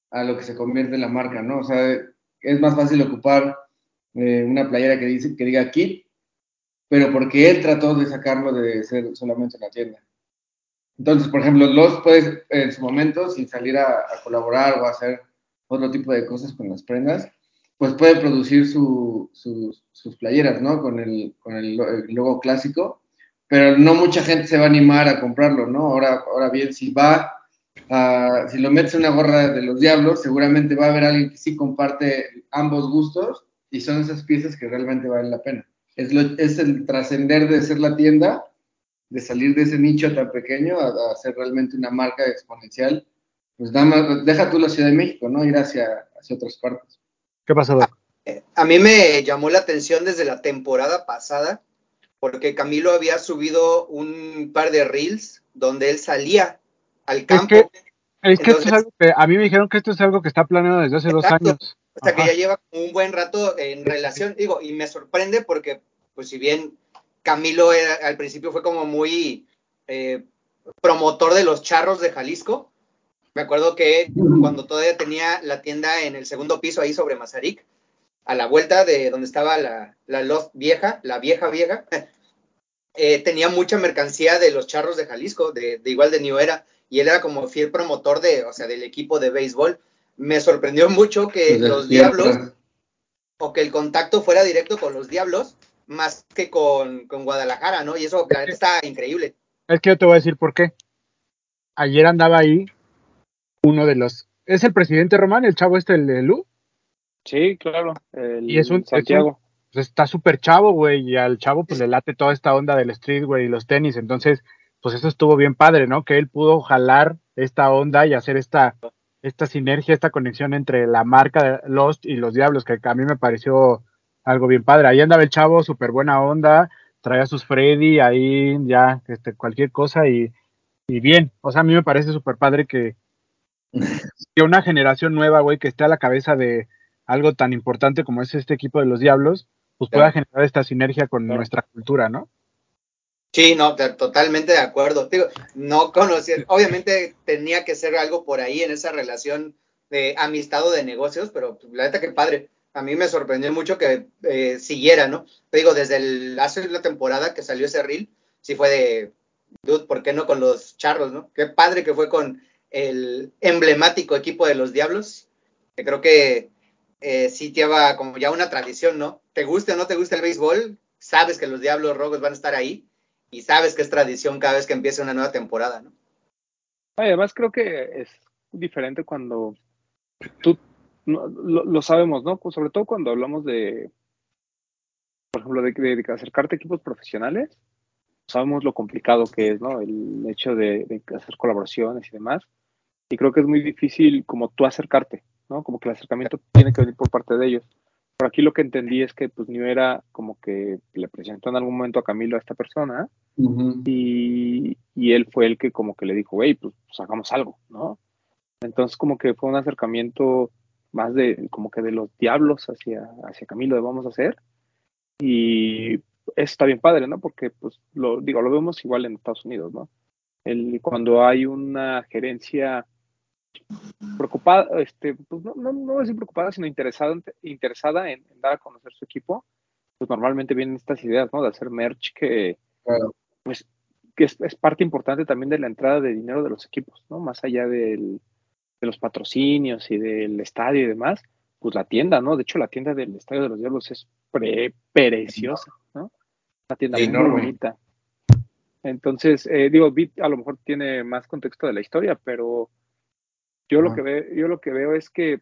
S3: a lo que se convierte en la marca, ¿no? O sea, es más fácil ocupar eh, una playera que, dice, que diga Kit, pero porque él trató de sacarlo de ser solamente una tienda. Entonces, por ejemplo, los puedes en su momento, sin salir a, colaborar o hacer otro tipo de cosas con las prendas, pues puede producir su, su, sus playeras, ¿no? Con el, con el logo clásico, pero no mucha gente se va a animar a comprarlo, ¿no? Ahora, ahora bien, si va, a, si lo metes en una gorra de los diablos, seguramente va a haber alguien que sí comparte ambos gustos y son esas piezas que realmente valen la pena. Es, lo, es el trascender de ser la tienda, de salir de ese nicho tan pequeño a, a ser realmente una marca exponencial. Pues dama, deja tú la Ciudad de México, ¿no? Ir hacia, hacia otras partes.
S6: ¿Qué pasó, Doc?
S4: A mí me llamó la atención desde la temporada pasada porque Camilo había subido un par de reels donde él salía al campo.
S6: Es que, es que Entonces, esto es algo que a mí me dijeron que esto es algo que está planeado desde hace exacto, dos años.
S4: O sea, Ajá. que ya lleva un buen rato en relación, digo, y me sorprende porque, pues si bien Camilo era, al principio fue como muy eh, promotor de los charros de Jalisco, me acuerdo que cuando todavía tenía la tienda en el segundo piso ahí sobre Mazarik, a la vuelta de donde estaba la, la Lost vieja, la vieja vieja, eh, tenía mucha mercancía de los charros de Jalisco, de, de, igual de New Era, y él era como fiel promotor de, o sea, del equipo de béisbol. Me sorprendió mucho que pues los Diablos, o que el contacto fuera directo con los Diablos, más que con, con Guadalajara, ¿no? Y eso, está increíble.
S6: Es que yo te voy a decir por qué. Ayer andaba ahí uno de los es el presidente Román, el chavo este, el de Lu.
S2: Sí, claro. El
S6: Y es un- es un-
S2: Santiago.
S6: Pues está súper chavo, güey, y al chavo pues le late toda esta onda del street, güey, y los tenis. Entonces, pues eso estuvo bien padre, ¿no? Que él pudo jalar esta onda y hacer esta, esta sinergia, esta conexión entre la marca de Lost y los Diablos, que a mí me pareció algo bien padre. Ahí andaba el chavo, súper buena onda, traía sus Freddy, ahí ya, este, cualquier cosa y, y bien. O sea, a mí me parece súper padre que, que una generación nueva, güey, que esté a la cabeza de algo tan importante como es este equipo de los Diablos, pues pueda generar esta sinergia con
S2: Claro.
S6: nuestra cultura, ¿no?
S4: Sí, no, totalmente de acuerdo. Digo, no conocía, obviamente tenía que ser algo por ahí en esa relación de amistad o de negocios, pero la neta que padre. A mí me sorprendió mucho que eh, siguiera, ¿no? Te digo, desde el, hace la temporada que salió ese reel, sí fue de, dude, ¿por qué no con los charros, no? Qué padre que fue con el emblemático equipo de los Diablos, que creo que eh, sí lleva como ya una tradición, ¿no? Te guste o no te guste el béisbol, sabes que los Diablos Rojos van a estar ahí y sabes que es tradición cada vez que empieza una nueva temporada, ¿no?
S2: Además, creo que es diferente cuando tú lo, sabemos, ¿no? Pues sobre todo cuando hablamos de, por ejemplo, de acercarte a equipos profesionales, sabemos lo complicado que es, ¿no? El hecho de, de hacer colaboraciones y demás. Y creo que es muy difícil como tú acercarte, ¿no? Como que el acercamiento tiene que venir por parte de ellos. Pero aquí lo que entendí es que pues New era como que le presentó en algún momento a Camilo a esta persona y, y él fue el que como que le dijo, hey, pues, pues hagamos algo, ¿no? Entonces como que fue un acercamiento más de como que de los diablos hacia, hacia Camilo de vamos a hacer y eso está bien padre, ¿no? Porque pues lo digo, lo vemos igual en Estados Unidos, ¿no? El, cuando hay una gerencia preocupada, este, pues no, no, no voy a decir preocupada, sino interesada, interesada en, en dar a conocer su equipo, pues normalmente vienen estas ideas, ¿no? De hacer merch que,
S3: Claro.
S2: pues, que es, es parte importante también de la entrada de dinero de los equipos, ¿no? Más allá del, de los patrocinios y del estadio y demás, pues la tienda, ¿no? De hecho, la tienda del Estadio de los Diablos es pre preciosa, ¿no? Una tienda muy bonita. Entonces, eh, digo, Bit a lo mejor tiene más contexto de la historia, pero yo lo que veo, yo lo que veo es que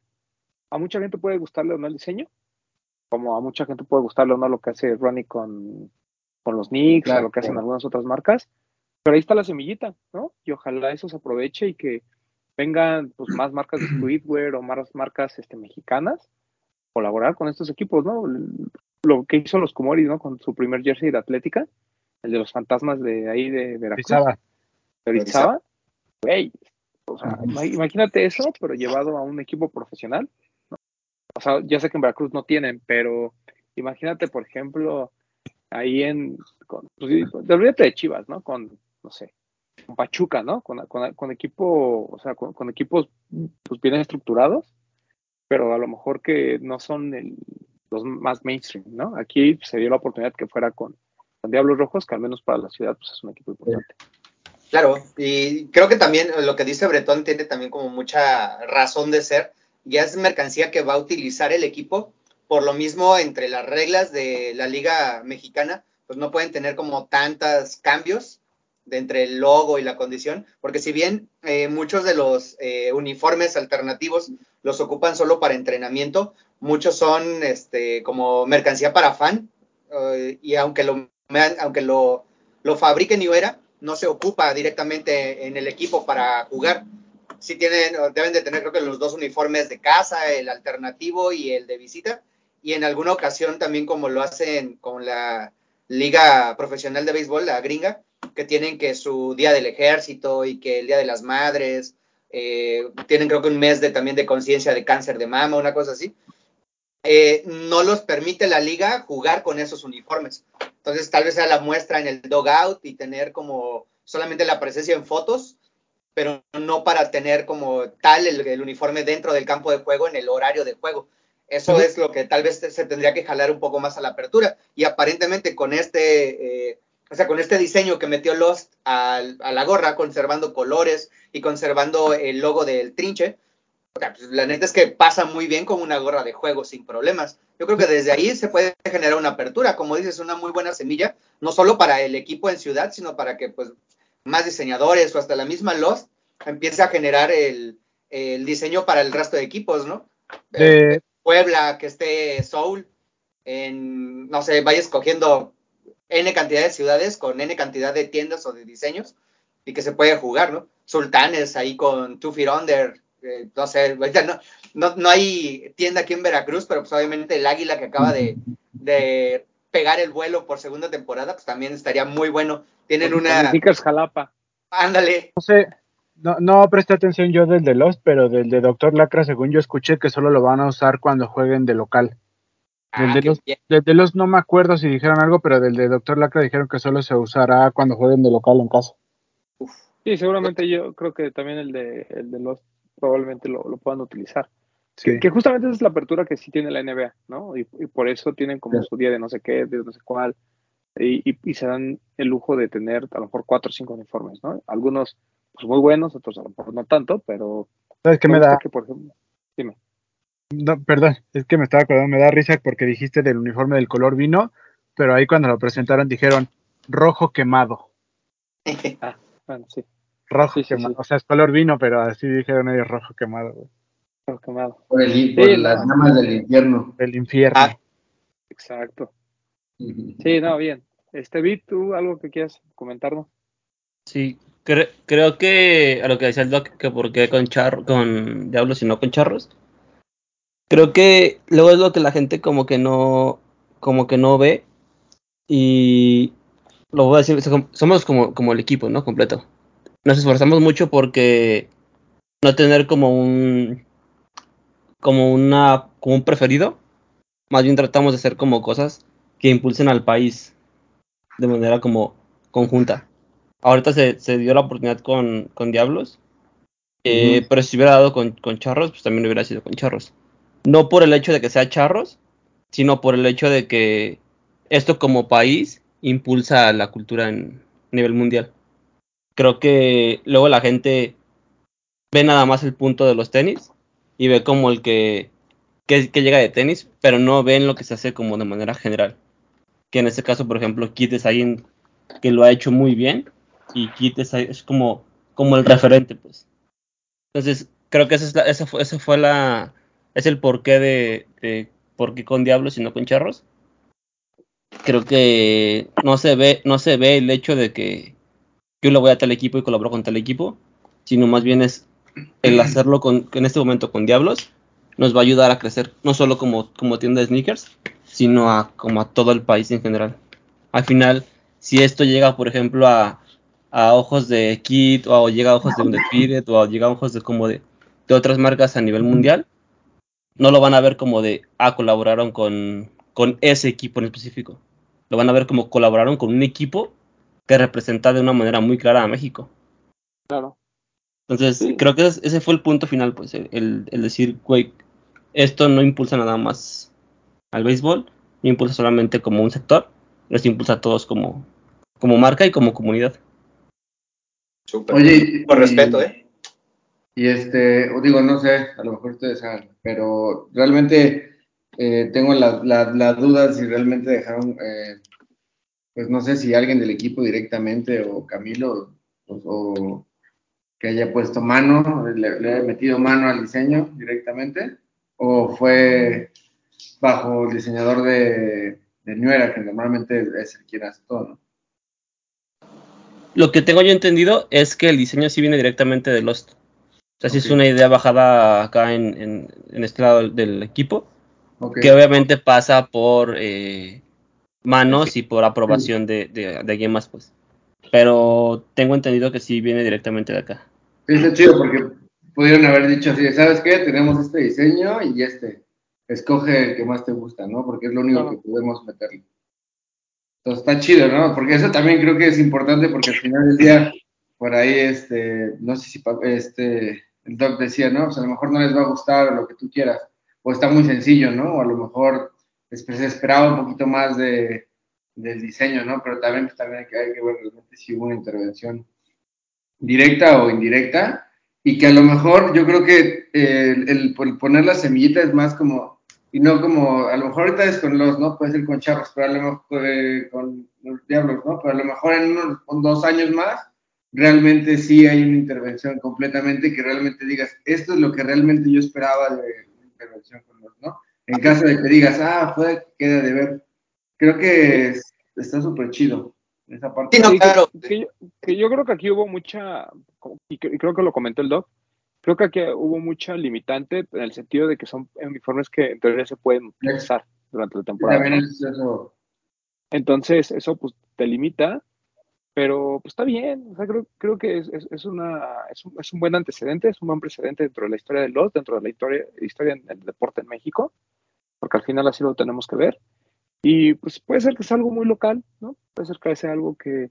S2: a mucha gente puede gustarle o no el diseño, como a mucha gente puede gustarle o no lo que hace Ronnie con, con los Knicks
S3: Claro,
S2: o lo que hacen
S3: claro.
S2: algunas otras marcas, pero ahí está la semillita, ¿no? Y ojalá eso se aproveche y que vengan pues más marcas de streetwear o más marcas este, mexicanas colaborar con estos equipos, ¿no? Lo que hizo los Comoris, ¿no? Con su primer jersey de Atlética, el de los fantasmas de ahí de Veracruz, de Orizaba. Güey, o sea, imagínate eso, pero llevado a un equipo profesional. ¿no? O sea, ya sé que en Veracruz no tienen, pero imagínate, por ejemplo, ahí en, con, pues, olvídate de Chivas, ¿no? Con, no sé, con Pachuca, ¿no? Con, con, con equipo, o sea, con, con equipos pues bien estructurados, pero a lo mejor que no son el- los más mainstream, ¿no? Aquí se dio la oportunidad que fuera con, con Diablos Rojos, que al menos para la ciudad pues es un equipo importante.
S4: Claro, y creo que también lo que dice Bretón tiene también como mucha razón de ser. Ya es mercancía que va a utilizar el equipo. Por lo mismo, entre las reglas de la Liga Mexicana, pues no pueden tener como tantos cambios de entre el logo y la condición, porque si bien eh, muchos de los eh, uniformes alternativos los ocupan solo para entrenamiento, muchos son este, como mercancía para fan, eh, y aunque lo, aunque lo, lo era, no se ocupa directamente en el equipo para jugar. Sí tienen, deben de tener creo que los dos uniformes de casa, el alternativo y el de visita, y en alguna ocasión también como lo hacen con la liga profesional de béisbol, la gringa, que tienen que su día del ejército y que el día de las madres, eh, tienen creo que un mes de también de conciencia de cáncer de mama, una cosa así. Eh, no los permite la liga jugar con esos uniformes. Entonces, tal vez sea la muestra en el dogout y tener como solamente la presencia en fotos, pero no para tener como tal el, el uniforme dentro del campo de juego en el horario de juego. Eso es lo que tal vez se tendría que jalar un poco más a la apertura. Y aparentemente con este, eh, o sea, con este diseño que metió Lost al- a, la gorra, conservando colores y conservando el logo del trinche, la neta es que pasa muy bien con una gorra de juego sin problemas. Yo creo que desde ahí se puede generar una apertura, como dices, una muy buena semilla, no solo para el equipo en ciudad, sino para que pues más diseñadores o hasta la misma Lost empiece a generar el, el diseño para el resto de equipos, ¿no?
S6: De-
S4: Eh, Puebla, que esté Soul, en, no sé, vaya escogiendo N cantidad de ciudades con N cantidad de tiendas o de diseños y que se puede jugar, ¿no? Sultanes ahí con Two Feet Under, eh, no sé, ahorita no, no, no hay tienda aquí en Veracruz, pero pues obviamente el Águila que acaba de, de pegar el vuelo por segunda temporada, pues también estaría muy bueno. Tienen una,
S2: Sneakers Jalapa.
S4: ándale,
S6: No sé, no, no presté atención yo del de Lost, pero del de Doctor Lacra, según yo escuché que solo lo van a usar cuando jueguen de local. Del
S4: ah,
S6: de los-. Del de Lost no me acuerdo si dijeron algo, pero del de Doctor Lacra dijeron que solo se usará cuando jueguen de local en casa.
S2: Sí, seguramente yo creo que también el de, el de los probablemente lo, lo puedan utilizar.
S6: Sí.
S2: Que, que justamente esa es la apertura que sí tiene la NBA, ¿no? Y, y por eso tienen como
S3: Sí.
S2: su día de no sé qué, de no sé cuál, y, y- y se dan el lujo de tener a lo mejor cuatro o cinco uniformes, ¿no? Algunos pues muy buenos, otros a lo mejor no tanto, pero
S6: ¿Sabes qué me da?
S2: que, por ejemplo, dime.
S6: No, perdón, es que me estaba acordando, me da risa porque dijiste del uniforme del color vino, pero ahí cuando lo presentaron dijeron rojo quemado.
S2: Bueno, sí,
S6: Rojo
S2: Sí,
S6: quemado.
S2: sí.
S6: O sea, es color vino, pero así dijeron ellos rojo quemado, güey.
S2: creo que nada.
S3: Por, el, por
S2: Sí,
S3: las llamas del infierno.
S6: Del infierno.
S4: Ah,
S2: Exacto. Sí, no, bien. Este Bit, ¿tú algo que quieras comentarnos?
S5: Sí, cre- creo que a lo que decía el Doc, que por qué con, char con diablos y no con charros. Creo que luego es lo que la gente como que no, como que no ve. Y lo voy a decir, som- somos como, como el equipo, ¿no? Completo. Nos esforzamos mucho porque no tener como un, como una, como un preferido. Más bien tratamos de hacer como cosas que impulsen al país de manera como conjunta. Ahorita se, se dio la oportunidad con, con Diablos. eh. Pero si hubiera dado con, con Charros, pues también hubiera sido con Charros. No por el hecho de que sea Charros, sino por el hecho de que esto como país impulsa la cultura en nivel mundial. Creo que luego la gente ve nada más el punto de los tenis y ve como el que, que, que llega de tenis, pero no ven lo que se hace como de manera general. Que en este caso, por ejemplo, Kit es alguien que lo ha hecho muy bien y Kit es, es como, como el referente, pues. Entonces, creo que esa, es la, esa, fue, esa fue la. Es el porqué de, de por qué con Diablos y no con Charros. Creo que no se ve, no se ve el hecho de que yo le voy a tal equipo y colaboro con tal equipo, sino más bien es el hacerlo con, en este momento con Diablos nos va a ayudar a crecer, no solo como, como tienda de sneakers, sino a como a todo el país en general. Al final, si esto llega, por ejemplo, a, a ojos de Kit, o llega a ojos de Undefeated, o llega a ojos de como de, de otras marcas a nivel mundial, no lo van a ver como de, ah, colaboraron con, con ese equipo en específico. Lo van a ver como colaboraron con un equipo que representa de una manera muy clara a México.
S2: Claro.
S5: Entonces,
S2: Sí.
S5: creo que ese, fue el punto final, pues, el, decir, güey, esto no impulsa nada más al béisbol, no impulsa solamente como un sector, nos impulsa a todos como, como marca y como comunidad.
S4: súper.
S3: Oye,
S4: Por
S3: y-
S4: respeto, ¿eh?
S3: Y este, digo, no sé, a lo mejor ustedes saben, pero realmente eh, tengo la, la, la duda si realmente dejaron, eh, pues no sé si alguien del equipo directamente o Camilo o, o que haya puesto mano, le, le haya metido mano al diseño directamente, o fue bajo el diseñador de, de Nuera, que normalmente es el quien hace todo, ¿no?
S5: Lo que tengo yo entendido es que el diseño sí viene directamente de Lost. O sea, sí es una idea bajada acá en, en, en este lado del, equipo, que obviamente pasa por eh, manos y por aprobación de, de, de alguien más, pues. Pero tengo entendido que sí viene directamente de acá.
S3: Sí, está chido porque pudieron haber dicho así, ¿sabes qué? Tenemos este diseño y este. Escoge el que más te gusta, ¿no? Porque es lo único que podemos meterle. Entonces está chido, ¿no? Porque eso también creo que es importante porque al final del día, por ahí, este, no sé si este, el doc decía, ¿no? Pues a lo mejor no les va a gustar o lo que tú quieras. O está muy sencillo, ¿no? O a lo mejor se esperaba un poquito más de, del diseño, ¿no? Pero también, pues, también hay que, ver realmente si hubo una intervención directa o indirecta, y que a lo mejor yo creo que eh, el, el pon- poner la semillita es más como, y no como, a lo mejor ahorita es con los, ¿no? Puede ser con charros, pero a lo mejor eh, con los diablos, ¿no? Pero a lo mejor en unos dos años más realmente sí hay una intervención completamente que realmente digas, esto es lo que realmente yo esperaba de una intervención con los, ¿no? En caso de que digas, ah, fue, queda de ver. Creo que es- está súper chido esa parte.
S4: Sí, no,
S2: Sí, que-
S4: claro.
S2: que, yo, que yo creo que aquí hubo mucha, y, que- y creo que lo comentó el doc, creo que aquí hubo mucha limitante en el sentido de que son uniformes que en teoría se pueden utilizar durante la temporada.
S3: Eso.
S2: Entonces, eso pues te limita, pero pues está bien. O sea, creo, creo que es, es, es una, es, un, es un buen antecedente, es un buen precedente dentro de la historia del LOT, dentro de la historia, historia en el deporte en México, porque al final así lo tenemos que ver. Y pues puede ser que sea algo muy local, ¿no? Puede ser que sea algo que,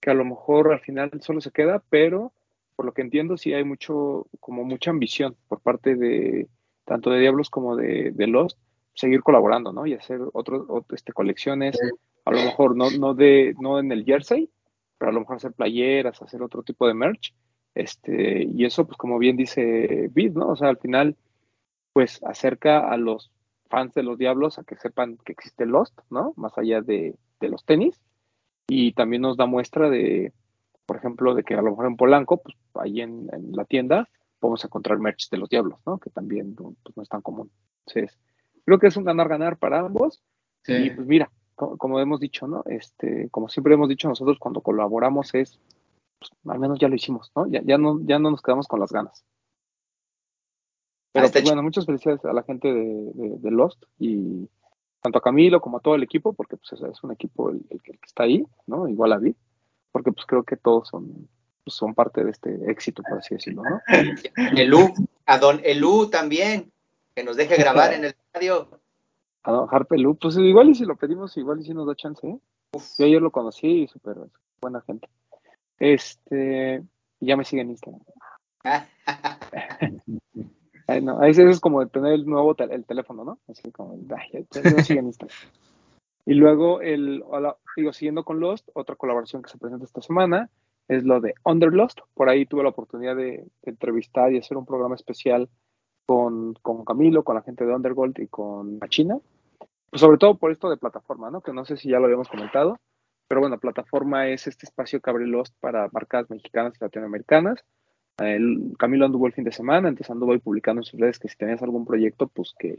S2: que a lo mejor al final solo se queda, pero por lo que entiendo sí hay mucho, como mucha ambición por parte de tanto de Diablos como de, de Lost, seguir colaborando, ¿no? Y hacer otros, este, colecciones, a lo mejor no, no de, no en el jersey, pero a lo mejor hacer playeras, hacer otro tipo de merch, este, y eso, pues como bien dice Bid, ¿no? O sea, al final, pues acerca a los fans de los Diablos a que sepan que existe Lost, ¿no? Más allá de, de los tenis, y también nos da muestra de, por ejemplo, de que a lo mejor en Polanco, pues ahí en, en la tienda, podemos encontrar merch de los Diablos, ¿no? Que también pues, no es tan común. Entonces, creo que es un ganar-ganar para ambos.
S3: Sí.
S2: Y pues mira, como, como, hemos dicho, ¿no? Este, como siempre hemos dicho nosotros cuando colaboramos es, pues, al menos ya lo hicimos, ¿no? Ya, ya no, ya no nos quedamos con las ganas. Pero pues, bueno, muchas felicidades a la gente de, de, de, Lost y tanto a Camilo como a todo el equipo, porque pues es un equipo el, el, que está ahí, ¿no? Igual a Vid, porque pues creo que todos son, pues, son parte de este éxito, por así decirlo, ¿no?
S4: Elú, a don Elú también, que nos deje grabar en el radio.
S2: A don Harpelú, pues igual y si lo pedimos, igual y si nos da chance, ¿eh? Yo ayer lo conocí y súper buena gente. Este, ya me sigue en Instagram. Ay, no, a veces es como tener el nuevo el teléfono, ¿no? Así como, ay, Instagram. Y luego, el, hola, digo, siguiendo con Lost, otra colaboración que se presenta esta semana es lo de Under Lost. Por ahí tuve la oportunidad de, de entrevistar y hacer un programa especial con, con, Camilo, con la gente de Undergold y con China. Pues sobre todo por esto de plataforma, ¿no? Que no sé si ya lo habíamos comentado, pero bueno, plataforma es este espacio que abre Lost para marcas mexicanas y latinoamericanas. El Camilo anduvo el fin de semana, entonces anduvo ahí publicando en sus redes que si tenías algún proyecto, pues que,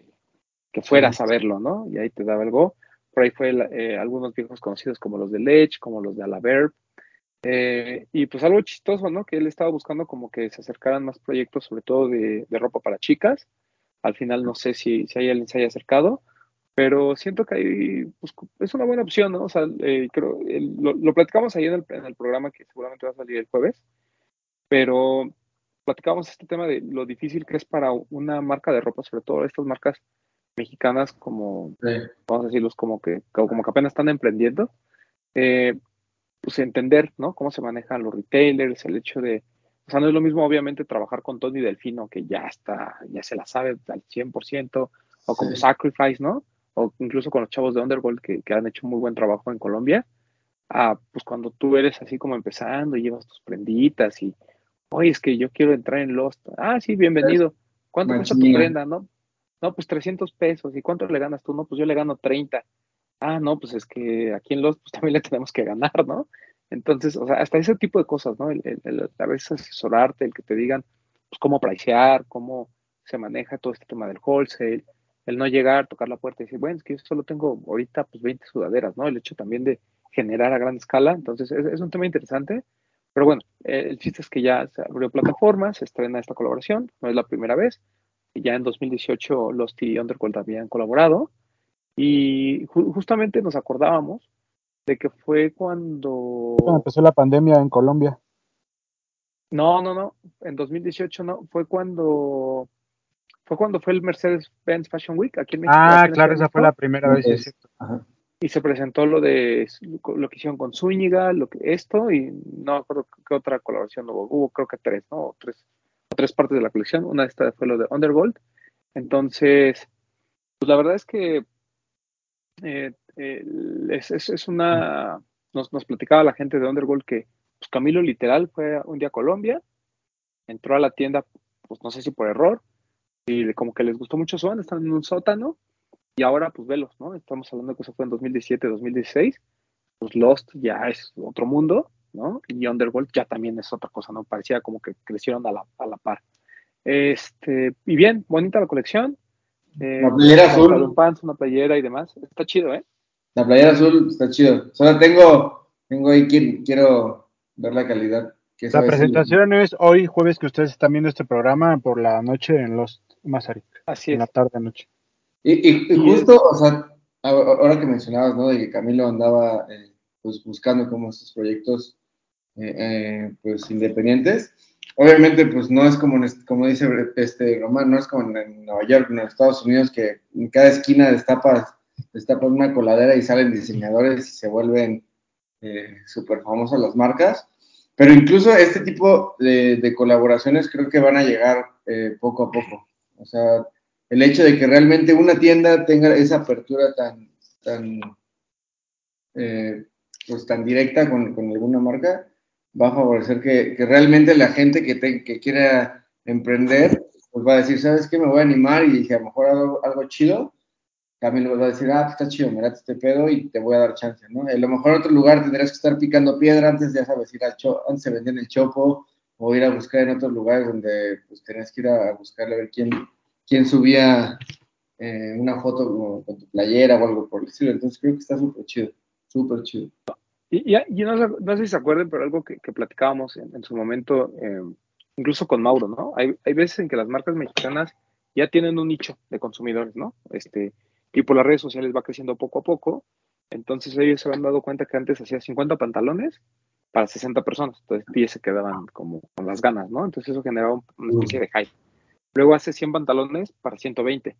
S2: que fueras a verlo, ¿no? Y ahí te daba algo. Por ahí fue eh, algunos viejos conocidos como los de Lech, como los de Alaverb. Eh, y pues algo chistoso, ¿no? Que él estaba buscando como que se acercaran más proyectos, sobre todo de, de ropa para chicas. Al final no sé si, si alguien se haya acercado, pero siento que ahí pues, es una buena opción, ¿no? O sea, eh, creo, lo, lo, platicamos ahí en el, en el programa que seguramente va a salir el jueves, pero platicamos este tema de lo difícil que es para una marca de ropa, sobre todo estas marcas mexicanas como, sí. vamos a decirlos, como que, como que apenas están emprendiendo, eh, pues entender, ¿no? Cómo se manejan los retailers, el hecho de, o sea, no es lo mismo obviamente trabajar con Tony Delfino, que ya está, ya se la sabe al 100%, o como sí. Sacrifice, ¿no? O incluso con los chavos de Underworld que, que han hecho muy buen trabajo en Colombia, a, pues cuando tú eres así como empezando y llevas tus prenditas y, oye, es que yo quiero entrar en Lost. Ah, sí, bienvenido. ¿Cuánto cuesta tu prenda, no? No, pues 300 pesos. ¿Y cuánto le ganas tú? No, pues yo le gano 30. Ah, no, pues es que aquí en Lost pues también le tenemos que ganar, ¿no? Entonces, o sea, hasta ese tipo de cosas, ¿no? El, el, el a veces asesorarte, el que te digan pues, cómo pricear, cómo se maneja todo este tema del wholesale, el no llegar, tocar la puerta y decir, bueno, es que yo solo tengo ahorita pues 20 sudaderas, ¿no? El hecho también de generar a gran escala, entonces es, es un tema interesante, pero bueno, eh, el chiste es que ya se abrió plataforma, se estrena esta colaboración, no es la primera vez, ya en 2018 los y Underworld habían colaborado, y ju justamente nos acordábamos de que fue cuando...
S6: Empezó la pandemia en Colombia.
S2: No, no, no, en 2018 no, fue cuando fue cuando fue el Mercedes-Benz Fashion Week aquí en México.
S6: Ah,
S2: aquí en
S6: claro, esa fue la primera vez, es cierto.
S3: Ajá.
S2: Y se presentó lo de lo que hicieron con Zúñiga, lo que esto, y no acuerdo qué otra colaboración hubo, hubo creo que tres, ¿no? O tres, o tres partes de la colección. Una de estas fue lo de Undergold. Entonces, pues la verdad es que eh, es, es, es, una. Nos, nos platicaba la gente de Undergold que pues Camilo literal fue un día a Colombia, entró a la tienda, pues no sé si por error, y como que les gustó mucho su banda, están en un sótano, y ahora pues velos, ¿no? Estamos hablando de que eso fue en 2017, 2016, pues Lost ya es otro mundo, ¿no? Y Underworld ya también es otra cosa, ¿no? Parecía como que crecieron a la, a la par. Este, y bien, bonita la colección. Eh,
S3: La playera azul.
S2: Un pants, una playera y demás. Está chido, ¿eh?
S3: La playera azul está chido. Solo tengo, tengo ahí, quiero, quiero ver la calidad. que
S6: La
S3: si-
S6: presentación es hoy, jueves, que ustedes están viendo este programa por la noche en Los Mazarik.
S2: Así
S6: En
S2: es.
S6: la tarde noche.
S3: Y, y- y justo, o sea, ahora que mencionabas, ¿no? De que Camilo andaba eh, pues buscando como estos proyectos eh, eh, pues independientes. Obviamente, pues no es como, en como dice este Román, no es como en, en Nueva York, en Estados Unidos, que en cada esquina destapas, destapas una coladera y salen diseñadores y se vuelven eh, súper famosas las marcas. Pero incluso este tipo de, de colaboraciones creo que van a llegar eh, poco a poco. O sea, el hecho de que realmente una tienda tenga esa apertura tan, tan, eh, pues tan directa con, con alguna marca, va a favorecer que, que realmente la gente que, que quiera emprender, pues va a decir, ¿sabes qué? Me voy a animar y dije, a lo mejor algo, algo chido, también les va a decir, ah, pues está chido, mira este pedo y te voy a dar chance, ¿no? A lo mejor en otro lugar tendrías que estar picando piedra antes, ya sabes, ir al cho antes se el chopo o ir a buscar en otros lugares donde pues tenías que ir a, a buscar a ver quién, quién subía eh, una foto como con tu playera o algo por el estilo. Entonces creo que está súper chido, súper chido.
S2: Y, y, y no, sé- no sé si se acuerden, pero algo que, que platicábamos en, en su momento, eh, incluso con Mauro, ¿no? Hay, hay veces en que las marcas mexicanas ya tienen un nicho de consumidores, ¿no? Este, y por las redes sociales va creciendo poco a poco. Entonces ellos se han dado cuenta que antes hacía 50 pantalones para 60 personas. Entonces 10 se quedaban como con las ganas, ¿no? Entonces eso generaba un- una especie de hype. Luego hace 100 pantalones para 120.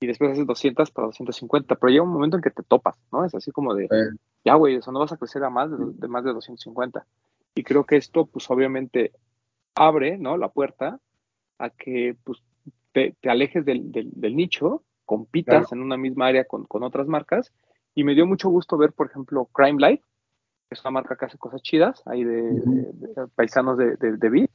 S2: Y después hace 200 para 250. Pero llega un momento en que te topas, ¿no? Es así como de, ya, güey, o sea, no vas a crecer a más de, de más de 250. Y creo que esto, pues obviamente, abre, ¿no? La puerta a que, pues, te, te alejes del, del- del nicho, compitas en una misma área con, con otras marcas. Y me dio mucho gusto ver, por ejemplo, Crime Life, que es una marca que hace cosas chidas, ahí de, de- de paisanos de, de, de Beat.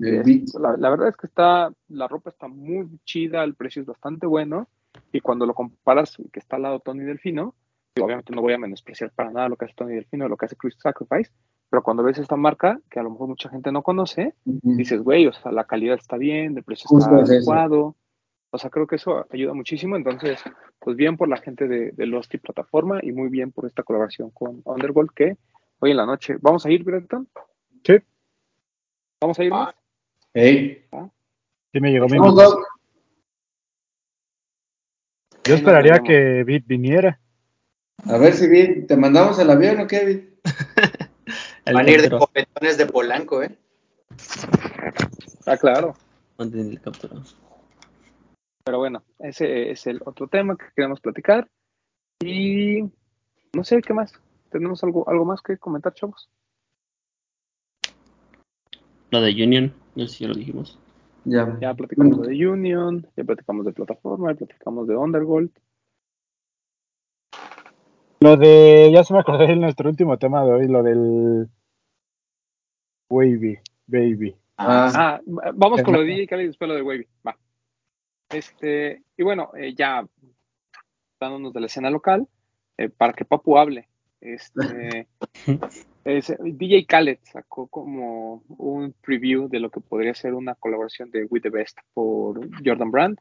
S2: Es- la, la verdad es que está, la ropa está muy chida, el precio es bastante bueno, y cuando lo comparas que está al lado Tony Delfino, y obviamente no voy a menospreciar para nada lo que hace Tony Delfino, lo que hace Chris Sacrifice, pero cuando ves esta marca, que a lo mejor mucha gente no conoce, dices, güey, o sea, la calidad está bien, el precio
S3: Justo
S2: está
S3: es eso.
S2: adecuado, o sea, creo que eso ayuda muchísimo, entonces, pues bien por la gente de, de Lost y Plataforma, y muy bien por esta colaboración con Underworld, que hoy en la noche, ¿vamos a ir, Breton?
S6: Sí.
S2: ¿Vamos a ir?
S4: Ah.
S3: Hey,
S6: Sí me llegó mi. Yo esperaría que Bit viniera.
S3: A ver si Beat, ¿te mandamos el avión o qué, Beat?
S4: Van a ir de copetones de Polanco, ¿eh?
S2: Ah, claro.
S5: El.
S2: Pero bueno, ese es el otro tema que queremos platicar. Y no sé qué más. ¿Tenemos algo, algo más que comentar, chavos?
S5: Lo de Union, si ya lo dijimos.
S3: Ya.
S2: Ya platicamos de Union, ya platicamos de plataforma, ya platicamos de Undergold.
S6: Lo de, ya se me acordé de nuestro último tema de hoy, lo del Wavy, Baby.
S3: Ah,
S2: Ah, vamos con lo de. DJ Khaled y después lo de Wavy. Va. Este, y bueno, eh, ya dándonos de la escena local, eh, para que Papu hable. Este, DJ Khaled sacó como un preview de lo que podría ser una colaboración de With the Best por Jordan Brand.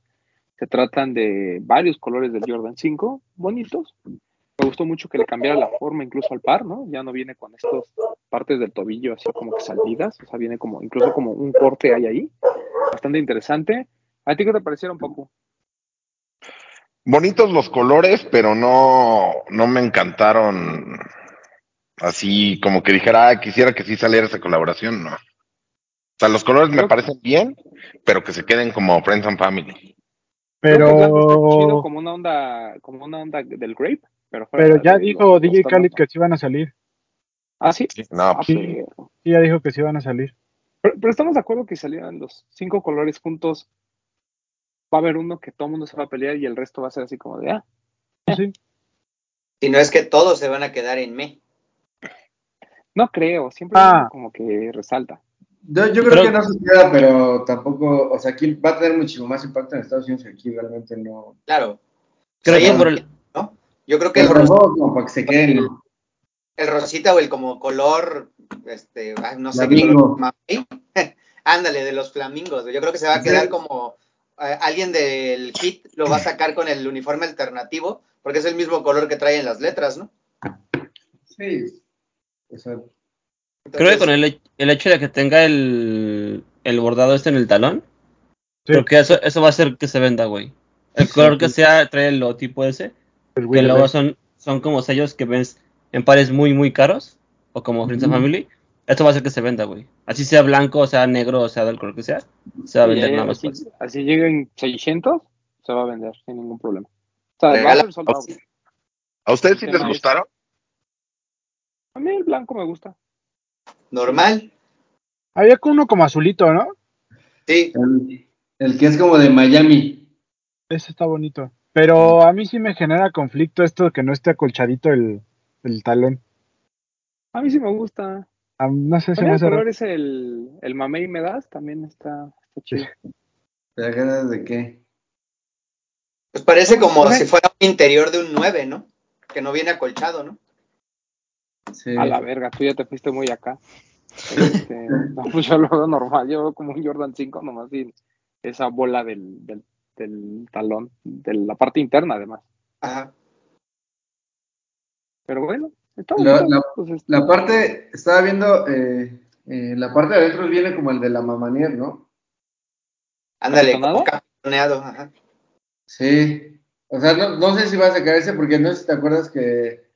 S2: Se tratan de varios colores del Jordan 5, bonitos. Me gustó mucho que le cambiara la forma incluso al par, ¿no? Ya no viene con estas partes del tobillo así como que salidas, o sea, viene como incluso como un corte hay ahí. Bastante interesante. ¿A ti qué te parecieron, Papu?
S7: Bonitos los colores, pero no, no me encantaron así como que dijera, ah, quisiera que sí saliera esa colaboración, no. O sea, los colores me parecen bien, pero que se queden como Friends and Family.
S2: Chido
S6: Pero,
S2: como una onda, como una onda del grape, pero, fuera
S6: pero ya
S2: de
S6: dijo
S2: los-
S6: DJ Khaled que sí van a salir.
S2: Ah, sí.
S7: No,
S2: Ah,
S7: pues,
S6: Sí. Sí, ya dijo que sí van a salir.
S2: pero- pero estamos de acuerdo que salieran los cinco colores juntos. Va a haber uno que todo el mundo se va a pelear y el resto va a ser así como de, ah,
S6: Sí,
S4: Si no es que todos se van a quedar en me.
S2: No creo, siempre
S6: Ah.
S2: como que resalta.
S3: yo, yo creo
S5: Pero-
S3: que no se queda, pero tampoco, o sea, aquí va a tener muchísimo más impacto en Estados Unidos que aquí realmente no.
S4: Claro.
S5: Creo que por el,
S4: ¿no? Yo creo que el,
S3: Pero
S4: ros-
S3: tampoco como para que se queden.
S4: el rosita o el como color este, ay, no sé qué
S3: Flamingo.
S4: color, mamey. Ándale, de los flamingos. Yo creo que se va a quedar
S3: Sí.
S4: como eh, alguien del kit lo va a sacar con el uniforme alternativo, porque es el mismo color que traen las letras, ¿no?
S3: Sí.
S5: Creo que con el, el hecho de que tenga el, el bordado este en el talón,
S6: Sí.
S5: creo que eso, eso va a hacer que se venda, güey. El
S3: Sí,
S5: color que sea trae el logotipo ese,
S6: El
S5: que
S6: Will
S5: luego son, son como sellos que ves en pares muy, muy caros, o como Friends and
S3: Ujú.
S5: Family. Esto va a hacer que se venda, güey. Así sea blanco, o sea negro, o sea del color que sea, se va a vender nada más.
S2: así, así lleguen 600, se va a vender sin ningún problema. O sea, va a
S4: Regala-
S2: ser sold out.
S7: ¿A ustedes sí les gustaron?
S2: A mí el blanco me gusta.
S4: normal.
S6: Había como uno como azulito, ¿no?
S4: Sí,
S3: el, el que es como de Miami.
S6: Ese está bonito. Pero a mí sí me genera conflicto esto de que no esté acolchadito el, el talón.
S2: A mí sí me gusta.
S6: No sé si me
S2: color es el, el mamey me das, también está, está chido.
S3: ¿Te das ganas de qué?
S4: pues parece como
S2: Ok.
S4: si fuera un interior de un 9, ¿no? Que no viene acolchado, ¿no?
S3: Sí.
S2: A la verga, tú ya te fuiste muy acá. Este, no, pues yo lo veo normal, yo veo como un Jordan 5 nomás sin esa bola del, del, del talón, de la parte interna además.
S4: Ajá.
S2: Pero bueno, está
S3: La-
S2: pues, este,
S3: La parte, estaba viendo, eh, eh, la parte de adentro viene como el de la Mamanier, ¿no?
S4: Ándale, capitoneado, ajá.
S3: Sí. O sea, no, no sé si va a sacar ese porque no sé si te acuerdas que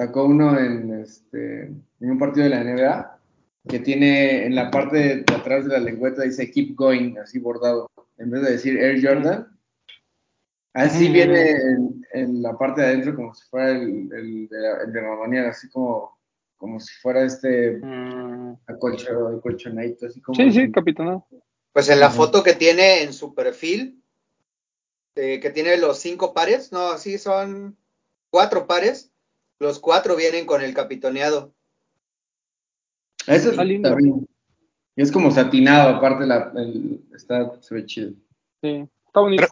S3: sacó uno en, este, en un partido de la NBA que tiene en la parte de, de atrás de la lengüeta dice keep going, así bordado, en vez de decir Air Jordan. Así
S2: Mm.
S3: viene en, en la parte de adentro como si fuera el, el de, la- el de Mamanier, así como, como si fuera este
S2: mm,
S3: acolcho, acolchonadito, así como...
S2: sí, sí, capitanado.
S4: Pues en la foto que tiene en su perfil, eh, que tiene los cinco pares, no, sí, son cuatro pares. Los cuatro vienen con el capitoneado.
S3: Eso
S2: Está lindo.
S3: Y es como satinado, aparte la, el, está, se ve chido.
S2: Sí, está bonito.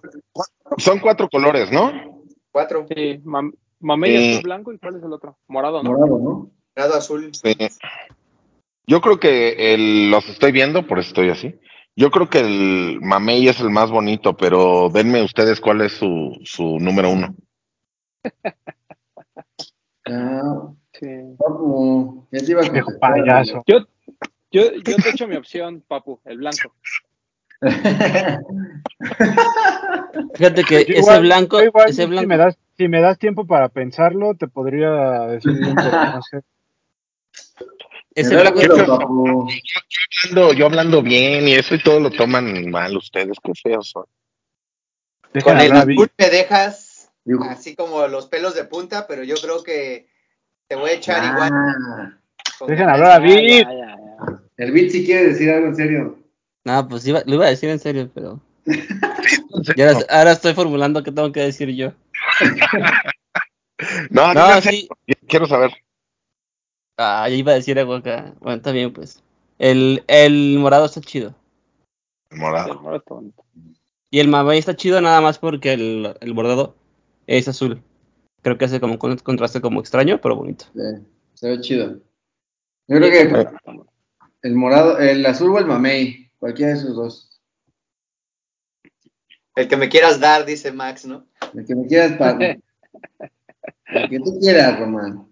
S7: Son cuatro colores, ¿no?
S4: Cuatro,
S2: Sí, mam- mamey
S7: Sí.
S2: azul blanco y cuál es el otro? Morado, ¿no?
S3: Morado, ¿no?
S4: dorado azul.
S7: Sí. Yo creo que el, los estoy viendo, por eso estoy así. Yo creo que el mamey es el más bonito, pero denme ustedes cuál es su, su número uno.
S3: Ah,
S2: Sí.
S3: papu, ya te iba a
S6: Viejo
S3: contestar.
S6: payaso.
S2: Yo, yo, yo te echo mi opción, papu, el blanco.
S5: Fíjate que
S6: Yo
S5: ese
S6: igual-
S5: blanco,
S6: yo igual,
S5: ese
S6: Si
S5: blanco,
S6: me, das, si me das tiempo para pensarlo, te podría decir no sé.
S5: ese blanco,
S3: papu.
S7: Hablando- yo hablando bien y eso y todo lo toman mal ustedes, qué feos son.
S4: Con el azul me dejas
S3: Digo,
S4: así como los pelos de punta, pero yo creo que te voy a echar
S3: ah,
S4: igual.
S6: Dejen hablar a
S2: ya.
S3: El Bill si quiere decir algo en serio.
S5: no, pues iba, lo iba a decir en serio, pero ya ahora, ahora estoy formulando qué tengo que decir yo.
S7: No,
S5: No,
S7: serio,
S5: sí,
S7: quiero saber.
S5: ah, ya iba a decir algo acá. Bueno, está bien, pues. El, el morado está chido.
S7: El
S2: Sí,
S7: morado.
S2: el morado está bonito.
S5: Y el mamey está chido nada más porque el, el bordado es azul. Creo que hace como un con- contraste como extraño, pero bonito.
S3: Sí, se ve chido. Yo creo que el morado, el azul o el mamey, cualquiera de esos dos.
S4: El que me quieras dar, dice Max, ¿no?
S3: El que me quieras para. El que tú quieras, Román.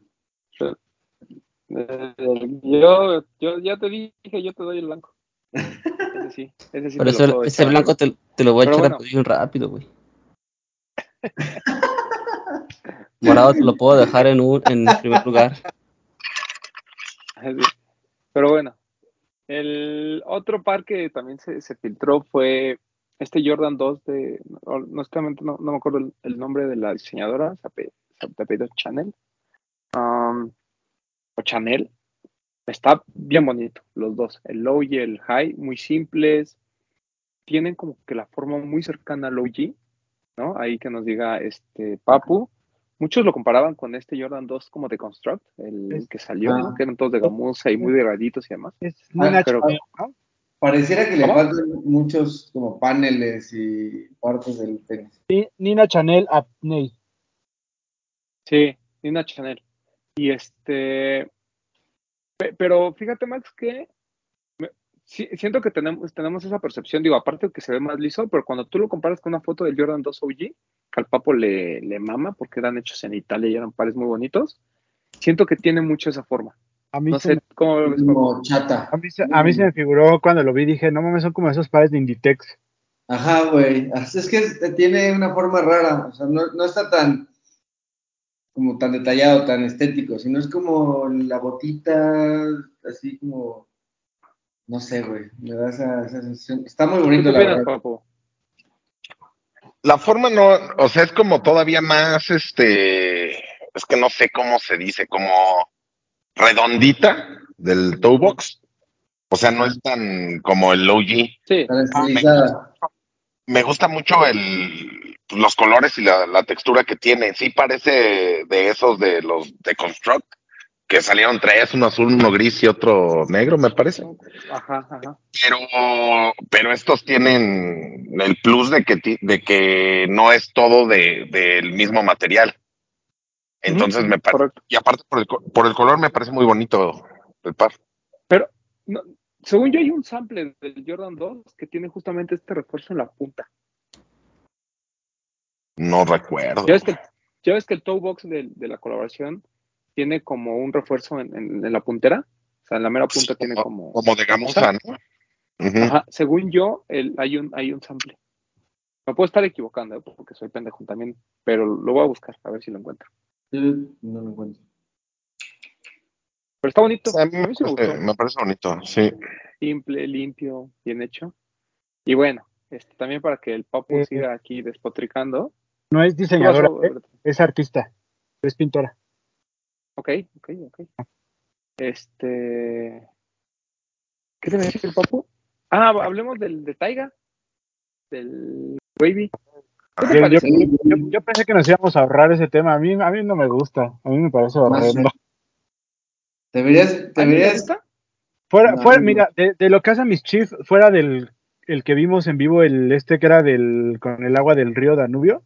S2: Yo, yo ya te dije, yo te doy el blanco. Ese sí, ese sí
S5: Por
S2: te lo
S5: eso
S2: puedo
S5: ese
S2: echar.
S5: blanco te, te lo voy a
S2: Pero
S5: echar
S2: bueno.
S5: a pedir rápido, güey. Morado te lo puedo dejar en un en primer lugar.
S2: Pero bueno, el otro par que también se, filtró fue este Jordan 2 de, honestamente no, no me acuerdo el, nombre de la diseñadora, se apellida Chanel, um, o Chanel. Está bien bonito, los dos, el low y el high, muy simples, tienen como que la forma muy cercana al OG, ¿no? Ahí que nos diga este Papu. Muchos lo comparaban con este Jordan 2 como de Construct, el
S6: Es-
S2: que salió, ¿no?
S3: ah.
S2: Que eran todos de gamuza y muy delgaditos y demás.
S6: Es
S2: pero-
S6: Chanel, ¿no?
S3: Pareciera que le
S2: ¿Cómo?
S3: faltan muchos como paneles y partes del tenis.
S6: Ni- Nina Chanel Apney.
S2: Sí, Nina Chanel. Y este, Pe- Pero fíjate, Max, que sí, siento que tenemos, tenemos esa percepción, digo, aparte de que se ve más liso, pero cuando tú lo comparas con una foto del Jordan 2 OG, que al Papo le, le mama porque eran hechos en Italia y eran pares muy bonitos, siento que tiene mucho esa forma.
S6: A mí,
S2: No cómo lo ves.
S3: Como chata.
S6: a, mí, se- a mí se me figuró cuando lo vi, dije, no mames, son como esos pares de Inditex.
S3: Ajá, güey. Es que tiene una forma rara. O sea, no, no está tan como tan detallado, tan estético, sino es como la botita, así como, no sé, güey. Me da esa, esa sensación. Está muy
S2: ¿Tú
S3: bonito, la
S2: opinas. Papo?
S7: La forma no, o sea, es como todavía más, este, es que no sé cómo se dice, como redondita del toe box. O sea, no es tan como el OG.
S2: Sí.
S7: Me gusta mucho el, los colores y la, la textura que tiene. Sí parece de esos de los de Construct, que salieron tres, uno azul, uno gris y otro negro, me parece.
S2: ajá, ajá.
S7: Pero, pero estos tienen el plus de que, de que no es todo de, del mismo material. Entonces me parece, y aparte por el, por el color me parece muy bonito el par.
S2: Pero, no, según yo, hay un sample del Jordan 2 que tiene justamente este refuerzo en la punta.
S7: No recuerdo.
S2: Ya ves que, ya ves que el toe box de, de la colaboración tiene como un refuerzo en, en- en la puntera. O sea, en la mera punta tiene como.
S7: Como de gamuza, ¿no?
S2: Ajá, según yo, el, hay, un, hay un sample. Me puedo estar equivocando, ¿eh? porque soy pendejo también, pero lo voy a buscar, a ver si lo encuentro.
S3: No lo encuentro.
S2: Pero está bonito.
S7: A mí
S2: A
S7: me
S2: mí sí me
S7: parece,
S2: gustó.
S7: me parece bonito, sí.
S2: Simple, limpio, bien hecho. Y bueno, este, también para que el papu
S6: Eh,
S2: siga aquí despotricando.
S6: No es
S2: ¿Qué
S6: diseñadora, ¿eh? Es artista, es pintora.
S2: Ok, ok, ok. Este. ¿Qué te decía el papu? Ah, hablemos del de Taiga. Del Wavy. ¿Qué te
S6: Yo, yo-
S2: parece?
S6: yo- yo pensé que nos íbamos a ahorrar ese tema. A mí, a mí no me gusta. A mí me parece horrendo.
S3: Deberías,
S2: ¿A ti te
S3: deberías?
S6: Fuera,
S3: No,
S6: fuera,
S3: no.
S6: mira, de, de lo que hace mis Chiefs, fuera del el que vimos en vivo, el este que era del con el agua del río Danubio,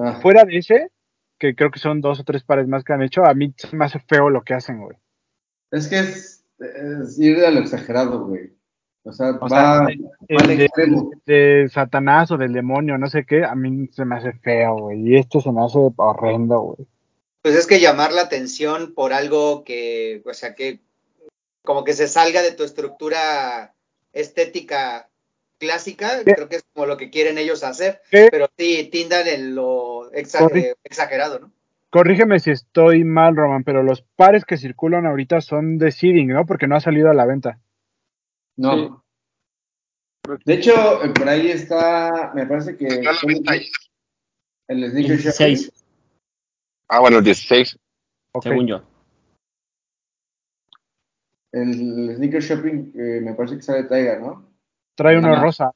S3: ah,
S6: fuera de ese, que creo que son dos o tres pares más que han hecho, a mí se me hace feo lo que hacen, güey.
S3: es que es, es ir a lo exagerado, güey. O sea,
S6: O
S3: va,
S6: sea, el,
S3: va al
S6: el de,
S3: extremo.
S6: de Satanás o del demonio, no sé qué, a mí se me hace feo, güey. Y este se me hace horrendo, güey.
S4: Pues es que llamar la atención por algo que, o sea, que como que se salga de tu estructura estética clásica,
S6: ¿Qué?
S4: creo que es como lo que quieren ellos hacer,
S6: ¿Qué?
S4: pero sí tindan en lo exagerado, ¿no?
S6: Corrígeme si estoy mal, Roman, pero los pares que circulan ahorita son de seeding, ¿no? Porque no ha salido a la venta.
S3: No.
S2: Sí.
S3: De hecho, por ahí está, me parece que
S7: Salió a la venta ayer.
S3: el sneaker
S5: 16,
S3: shopping,
S7: Ah, bueno, el 16.
S6: Ok.
S5: según yo.
S3: el sneaker shopping, eh, me parece que sale Taiga, ¿no?
S6: Trae uno
S5: Ajá.
S6: rosa.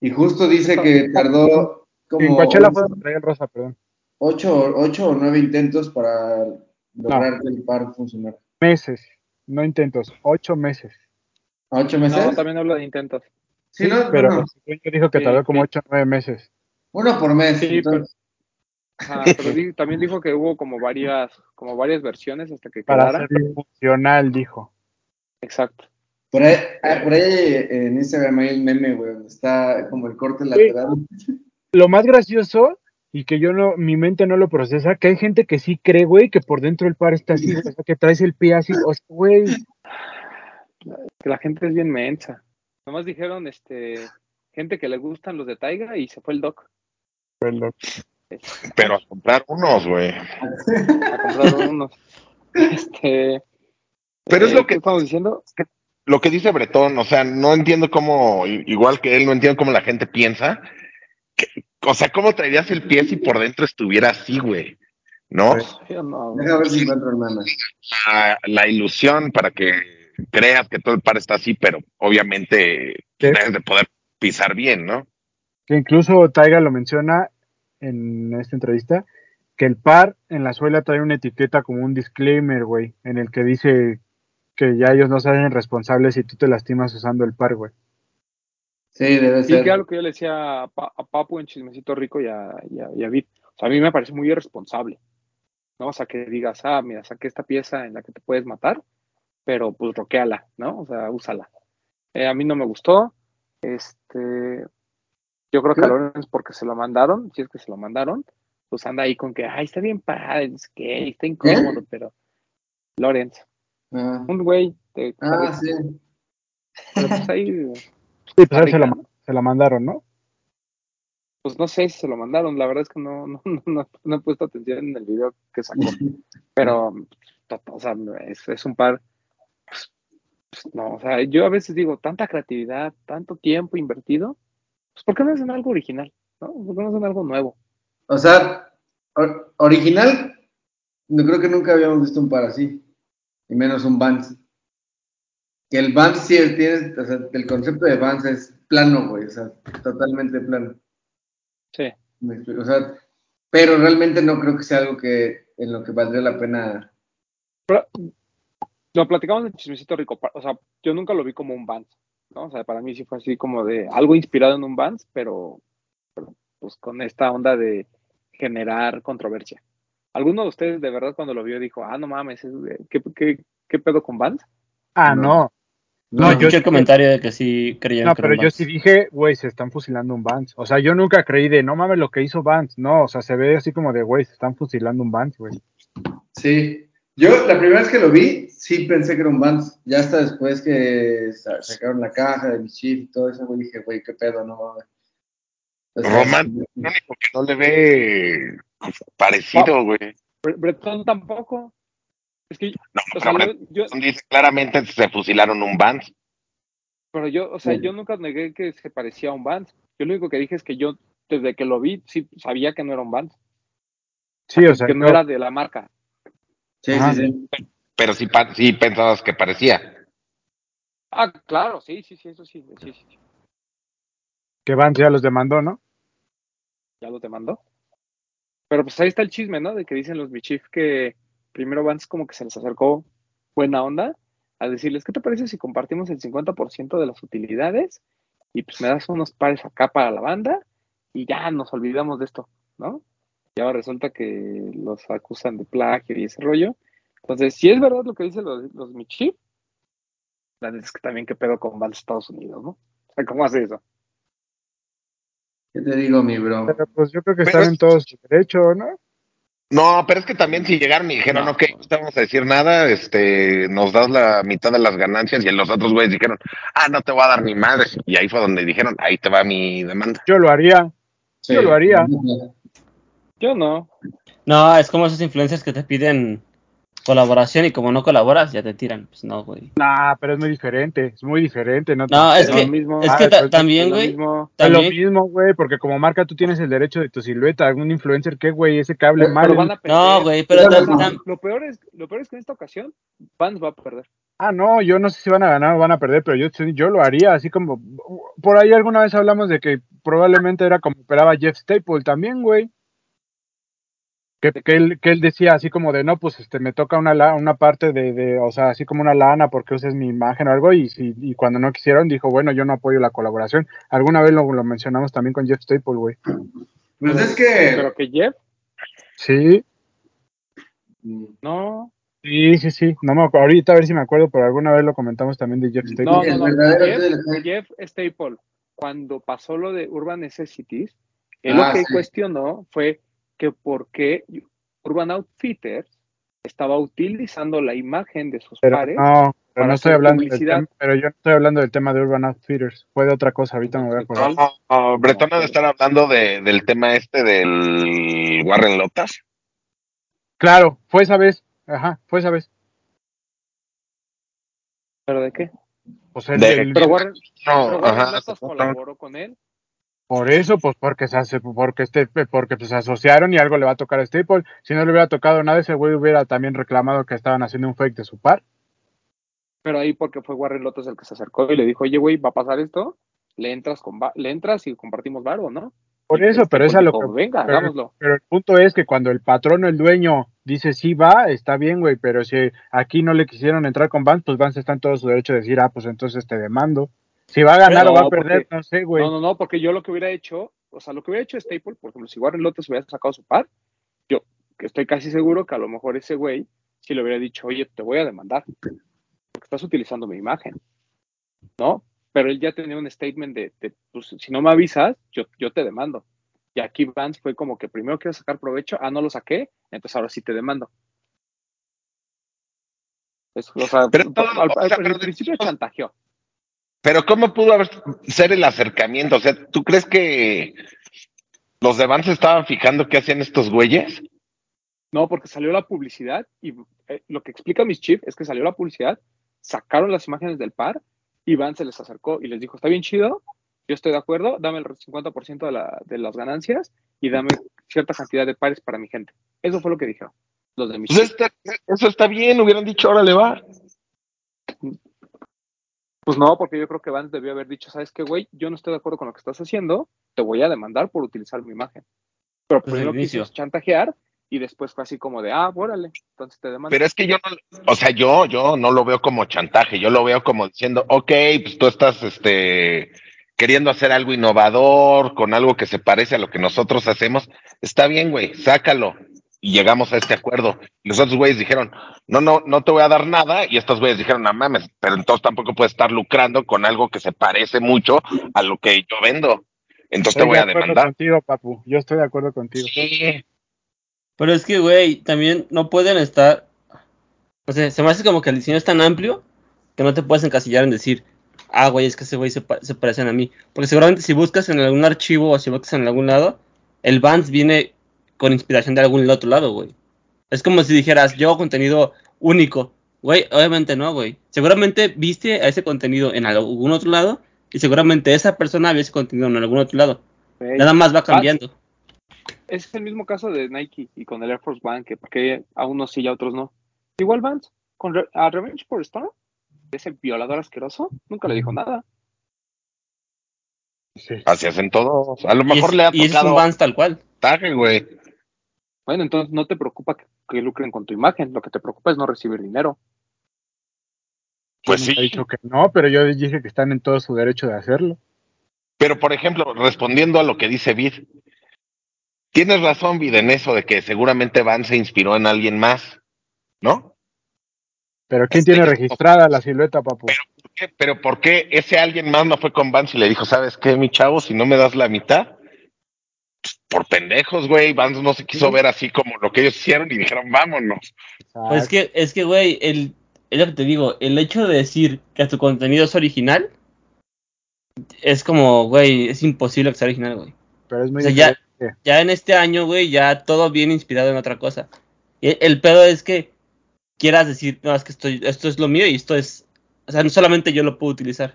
S3: Y justo dice que tardó
S6: En
S3: como
S6: Coachella
S3: ocho,
S6: fue trae el rosa, perdón.
S3: ocho, ocho o nueve intentos para lograr que el par funcionara.
S6: Meses, no intentos, ocho meses.
S3: ¿A ocho meses?
S2: No, también habla de intentos.
S3: sí, ¿no?
S6: pero yo dijo que
S2: Sí,
S6: tardó como
S2: sí.
S6: ocho o nueve meses.
S3: uno por mes.
S2: Sí,
S3: entonces,
S2: Ajá, pero di- también dijo que hubo como varias, como varias versiones hasta que
S6: Para
S2: quedara.
S6: funcional, dijo.
S2: Exacto.
S3: Por ahí, ah, por ahí eh, en Instagram hay el meme, güey, donde está como el corte lateral.
S6: Lo más gracioso, y que yo no, mi mente no lo procesa, que hay gente que sí cree, güey, que por dentro el par está así, o sea, que traes el pie así, o sea, güey,
S2: Que la gente es bien mensa. Nomás dijeron, este, gente que le gustan los de Taiga y se fue el doc
S7: Pero a comprar unos, güey.
S2: a comprar unos. Este.
S7: Pero es
S2: eh,
S7: lo que-
S2: ¿qué estamos diciendo?
S7: Lo que dice Bretón, o sea, no entiendo cómo, igual que él, no entiendo cómo la gente piensa. que- o sea, ¿cómo traerías el pie si por dentro estuviera así, güey? ¿No?
S3: Deja ver si encuentro el meme.
S7: La, la ilusión para que creas que todo el par está así, pero obviamente
S6: ¿Qué?
S7: debes de poder pisar bien, ¿no?
S6: que incluso Taiga lo menciona en esta entrevista, que el par en la suela trae una etiqueta como un disclaimer, güey, en el que dice que ya ellos no se hacen responsables si tú te lastimas usando el par, güey.
S3: Sí, debe
S2: Sí,
S3: ser.
S2: que era lo que yo le decía a, Pa- a Papu en Chismecito Rico y a, y a- y a Vid. O sea, a mí me parece muy irresponsable. ¿No? O sea, que digas, ah, mira, saqué esta pieza en la que te puedes matar pero pues roqueala, ¿no? O sea, úsala. Eh, a mí no me gustó. Este, yo creo que a. Lorenz porque se lo mandaron, si es que se lo mandaron, pues anda ahí con que, ay, está bien padre, es que está incómodo, pero Lorenz,
S3: Ah,
S2: un güey de
S3: ah, sí.
S2: pero pues ahí,
S6: Sí, pues se la, se la mandaron, ¿no?
S2: pues no sé si se lo mandaron, la verdad es que no, no, no, no- no he puesto atención en el video que sacó, pero, o sea, es, es un par, pues, pues, no, o sea, yo a veces digo, tanta creatividad, tanto tiempo invertido, pues ¿por qué no hacen algo original? ¿No? ¿Por qué no hacen algo nuevo?
S3: O sea, or- original, no creo que nunca habíamos visto un par así, y menos un Vans. Que el Vans sí tiene, o sea, el concepto de Vans es plano, güey, o sea, totalmente plano.
S2: Sí.
S3: O sea, pero realmente no creo que sea algo que en lo que valdría la pena.
S2: Pero, lo platicamos en Chismecito Rico, o sea, yo nunca lo vi como un Vans, ¿no? O sea, para mí sí fue así como de algo inspirado en un Vans, pero, pero, pues con esta onda de generar controversia. ¿Alguno de ustedes de verdad cuando lo vio dijo, ah, no mames, es- ¿qué, qué, qué pedo con Vans?
S6: Ah,
S3: No.
S6: no.
S5: No,
S6: No,
S5: yo escuché el comentario de que sí creían
S6: No,
S5: que era
S6: pero
S5: un
S6: yo sí dije, güey, se están fusilando un Vance. O sea, yo nunca creí de, no mames lo que hizo Vance. No, o sea, se ve así como de, güey, se están fusilando un Vance, güey.
S3: Sí. Yo la primera vez que lo vi, sí pensé que era un Vans. Ya hasta después que sa- sacaron la caja de Michif y todo eso, güey, dije, güey, qué pedo, no mames.
S7: Román, único que no le ve parecido, güey.
S2: Bre- Bretón tampoco. Es que,
S7: No,
S2: o sea,
S7: pero
S2: yo, yo-
S7: Breton dice claramente se fusilaron un Vans.
S2: pero yo, o sea,
S3: Sí.
S2: yo nunca negué que se parecía a un Vans. Yo lo único que dije es que yo, desde que lo vi, sí sabía que no era un Vans.
S6: Sí, o sea,
S2: que no era de la marca.
S3: Sí,
S6: Ajá.
S3: sí, sí.
S7: Pero sí, pa- sí pensabas que parecía.
S2: Ah, claro, sí, sí, sí, eso sí, sí, sí, sí.
S6: que Vance ya los demandó, ¿no?
S2: Ya lo te mandó. Pero pues ahí está el chisme, ¿no? De que dicen los Michif que primero Vance como que se les acercó buena onda a decirles, ¿qué te parece si compartimos el 50% de las utilidades? Y pues me das unos pares acá para la banda y ya nos olvidamos de esto, ¿no? Y ahora resulta que los acusan de plagio y ese rollo. Entonces, si es verdad lo que dicen los, los la neta es que también qué pedo con Vance Estados Unidos, ¿no? O sea, ¿cómo hace eso?
S3: ¿Qué te digo, mi bro?
S6: Pero pues yo creo que
S7: Pero
S6: están
S7: es-
S6: en todo su derecho, ¿no?
S7: No, pero es que también si llegaron y dijeron,
S2: No.
S7: ok, no te vamos a decir nada, este, nos das la mitad de las ganancias y los otros güeyes dijeron, ah, no te voy a dar ni madre. Y ahí fue donde dijeron, ahí te va mi demanda.
S6: Yo lo haría.
S3: Sí.
S6: Yo lo haría.
S2: Yo no.
S5: No, es como esos influencers que te piden colaboración y como no colaboras, ya te tiran. Pues no, güey.
S6: Nah, pero es muy diferente, es muy diferente, ¿no?
S5: No, es
S2: Es
S5: que,
S2: lo mismo.
S5: es
S6: Ah,
S5: que ta- también, güey.
S6: Es lo
S5: también,
S6: mismo, güey, porque como marca tú tienes el derecho de tu silueta. Algún influencer, ¿qué, güey? Ese cable
S3: Pero
S6: mal.
S2: Pero van a perder.
S5: no, güey, pero
S3: Pero no.
S2: Lo peor es, lo peor es que en esta ocasión Vans va a perder.
S6: Ah, no, yo no sé si van a ganar o van a perder, pero yo, yo lo haría, así como... Por ahí alguna vez hablamos de que probablemente era como operaba Jeff Staple también, güey. Que, que, él, que él decía así como de, no, pues este me toca una, la- una parte de, de, o sea, así como una lana porque uses mi imagen o algo, y, si, y cuando no quisieron dijo, bueno, yo no apoyo la colaboración. Alguna vez lo, lo mencionamos también con Jeff Staple, güey.
S3: Pues es que.
S2: Pero que Jeff,
S6: Sí,
S2: no.
S6: sí, sí, sí. No me acuerdo, ahorita a ver si me acuerdo, pero alguna vez lo comentamos también de Jeff Staple.
S2: No, no, no. Jeff, Staple, cuando pasó lo de Urban Necessities, él
S3: Ah,
S2: lo que
S3: sí.
S2: cuestionó fue que por qué Urban Outfitters estaba utilizando la imagen de sus
S6: Pero
S2: pares.
S6: no, pero no estoy hablando del
S2: publicidad.
S6: tema, pero yo no estoy hablando del tema de Urban Outfitters, fue de otra cosa, ahorita me voy a acordar.
S7: No, no, Bretón ha de estar hablando de, del tema este del Warren Lotas.
S6: Claro, fue esa vez, ajá, fue esa vez.
S2: ¿Pero de qué?
S6: Pues el-
S7: De-
S6: el-
S2: Pero Warren,
S7: No,
S2: pero Warren
S7: ajá.
S2: Lotas colaboró con él.
S6: Por eso, pues porque se hace, porque este, porque pues, se asociaron y algo le va a tocar a Staple. Si no le hubiera tocado nada, ese güey hubiera también reclamado que estaban haciendo un fake de su par.
S2: Pero ahí porque fue Warren Lotas el que se acercó y le dijo, oye, güey, va a pasar esto, le entras con va- le entras y compartimos varo, ¿no?
S6: Por eso,
S2: este
S6: pero es a lo que
S2: Venga,
S6: pero-
S2: hagámoslo.
S6: Pero el punto es que cuando el patrón o el dueño dice sí va, está bien, güey, pero si aquí no le quisieron entrar con Vance, pues Vance está en todo su derecho de decir, ah, pues entonces te demando. Si va a ganar
S2: No,
S6: o va a
S2: porque-
S6: perder, no sé, güey.
S2: No, no, no, porque yo lo que hubiera hecho, o sea, lo que hubiera hecho Staple, por ejemplo, si Warren Lotas hubiera sacado su par, yo que estoy casi seguro que a lo mejor ese güey si le hubiera dicho, oye, te voy a demandar. Porque estás utilizando mi imagen, ¿no? Pero él ya tenía un statement de, de, pues, si no me avisas, yo, yo te demando. Y aquí Vance fue como que primero quiero sacar provecho, ah, no lo saqué, entonces ahora sí te demando. Es- o sea,
S7: Pero
S2: al, principio chantajeó.
S7: Pero ¿cómo pudo haber ser el acercamiento? O sea, ¿tú crees que los de Vance estaban fijando qué hacían estos güeyes?
S2: No, porque salió la publicidad y eh, lo que explica mis chief es que salió la publicidad, sacaron las imágenes del par y Van se les acercó y les dijo, está bien chido, yo estoy de acuerdo, dame el 50% de, la, de las ganancias y dame cierta cantidad de pares para mi gente. Eso fue lo que dijeron los de mis
S7: Pues está- eso está bien, hubieran dicho, órale, va.
S2: Pues no, porque yo creo que Vance debió haber dicho, ¿sabes qué, güey? Yo no estoy de acuerdo con lo que estás haciendo, te voy a demandar por utilizar mi imagen. Pero
S5: Desde
S2: primero quiso chantajear y después fue así como de, ah, órale, entonces te demando.
S7: Pero es que yo no, o sea, yo, yo no lo veo como chantaje, yo lo veo como diciendo, ok, pues tú estás, este, queriendo hacer algo innovador, con algo que se parece a lo que nosotros hacemos, está bien, güey, sácalo. Y llegamos a este acuerdo. Y los otros güeyes dijeron, no, no, no te voy a dar nada. Y estos güeyes dijeron, no mames, pero entonces tampoco puedes estar lucrando con algo que se parece mucho a lo que yo vendo. Entonces te
S6: Estoy
S7: voy
S6: de
S7: a
S6: acuerdo
S7: demandar.
S6: contigo, papu. Yo estoy de acuerdo contigo.
S7: Sí,
S5: Pero es que, güey, también no pueden estar. O sea, se me hace como que el diseño es tan amplio que no te puedes encasillar en decir, ah, güey, es que ese güey se, pa- se parecen a mí. Porque seguramente si buscas en algún archivo o si buscas en algún lado, el Vans viene con inspiración de algún otro lado, güey. Es como si dijeras, yo hago contenido único. Güey, obviamente no, güey. Seguramente viste a ese contenido en algún otro lado y seguramente esa persona vio ese contenido en algún otro lado. Nada más va cambiando.
S2: Es el mismo caso de Nike y con el Air Force One, que porque a unos sí y a otros no. Igual Vance, con Re- a Revenge por Storm, ese violador asqueroso, nunca le dijo nada.
S6: Sí.
S7: así hacen todos. A lo
S5: Y,
S7: mejor
S5: es-
S7: le ha
S5: y ese es un
S7: tocado
S5: Vans tal cual.
S7: taje, güey.
S2: Bueno, entonces no te preocupa que, que lucren con tu imagen, lo que te preocupa es no recibir dinero.
S7: Pues sí.
S6: he dicho que no, pero yo dije que están en todo su derecho de hacerlo.
S7: Pero, por ejemplo, respondiendo a lo que dice Vid, tienes razón, Vid, en eso de que seguramente Van se inspiró en alguien más, ¿no?
S6: Pero ¿quién
S7: Este,
S6: tiene registrada la silueta, papu?
S7: ¿Por qué? Pero ¿por qué ese alguien más no fue con Vance y le dijo, ¿sabes qué, mi chavo? Si no me das la mitad, por pendejos, güey. Vance no se quiso ver así como lo que ellos hicieron y dijeron, vámonos.
S5: Pues es que, es que, güey, el, es lo que te digo, el hecho de decir que tu contenido es original, es como, güey, es imposible que sea original, güey.
S6: Pero es muy
S5: O sea, ya-. Ya en este año, güey, ya todo viene inspirado en otra cosa. Y el, el pedo es que quieras decir, no, es que estoy, esto es lo mío y esto es, o sea, no solamente yo lo puedo utilizar.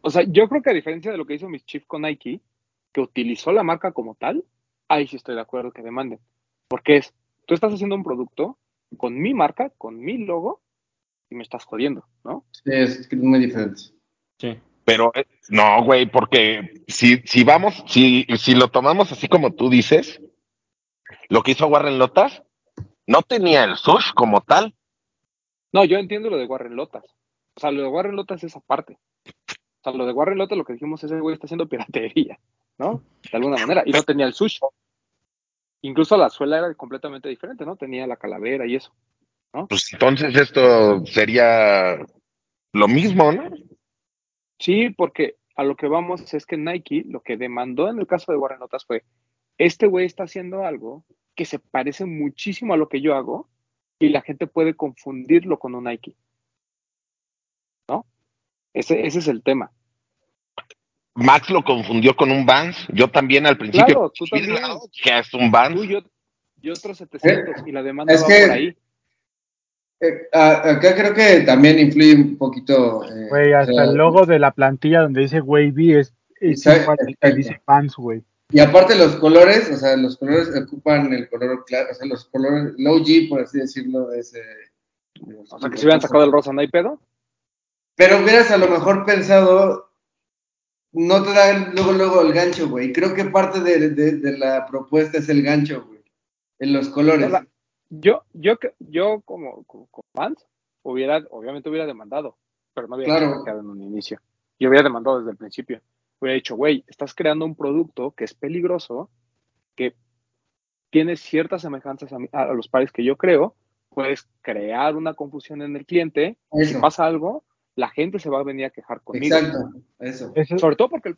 S2: O sea, yo creo que a diferencia de lo que hizo Miss Chief con Nike, que utilizó la marca como tal, ahí sí estoy de acuerdo que demanden. Porque es, tú estás haciendo un producto con mi marca, con mi logo, y me estás jodiendo, ¿no?
S3: Sí, es muy diferente.
S5: Sí.
S7: Pero eh, no, güey, porque si, si vamos, si, si lo tomamos así como tú dices, lo que hizo Warren Lotas, no tenía el sush como tal.
S2: No, yo entiendo lo de Warren Lotas. O sea, lo de Warren Lotas es aparte. O sea, lo de Warren Lotas, lo que dijimos es güey está haciendo piratería, ¿no? De alguna manera. Y no tenía el sushi. Incluso la suela era completamente diferente, ¿no? Tenía la calavera y eso.
S7: Pues entonces esto sería lo mismo, ¿no?
S2: Sí, porque a lo que vamos es que Nike lo que demandó en el caso de Warren fue, este güey está haciendo algo que se parece muchísimo a lo que yo hago y la gente puede confundirlo con un Nike. ¿No? Ese, ese es el tema.
S7: Max lo confundió con un Vans. Yo también al principio.
S2: Claro, tú también.
S7: Que es un Vans.
S2: Tú y, yo, y otros 700 y la demanda
S3: Es
S2: va
S3: que-
S2: por ahí.
S3: Eh, acá creo que también influye un poquito. eh,
S6: Güey,
S3: o
S6: hasta
S3: sea,
S6: el logo de la plantilla donde dice Wavy es, es
S3: Exacto,
S6: igual al que dice Vans, güey.
S3: Y aparte los colores, o sea, los colores ocupan el color claro, o sea, los colores low G, por así decirlo, es, eh,
S2: O sea, que si hubieran sacado el rosa, ¿no hay pedo?
S3: Pero hubieras a lo mejor pensado, no te da el- luego, luego el gancho, güey. Creo que parte de, de- de la propuesta es el gancho, güey. En los colores.
S2: Hola. Yo, yo, yo como, como, como fans, hubiera, obviamente hubiera demandado, pero no hubiera
S3: Claro.
S2: en un inicio. Yo hubiera demandado desde el principio. Hubiera dicho, güey, estás creando un producto que es peligroso, que tiene ciertas semejanzas a, mi- a los pares que yo creo, puedes crear una confusión en el cliente. Si pasa algo, la gente se va a venir a quejar conmigo.
S3: Exacto, eso.
S6: Eso-
S2: Sobre todo porque,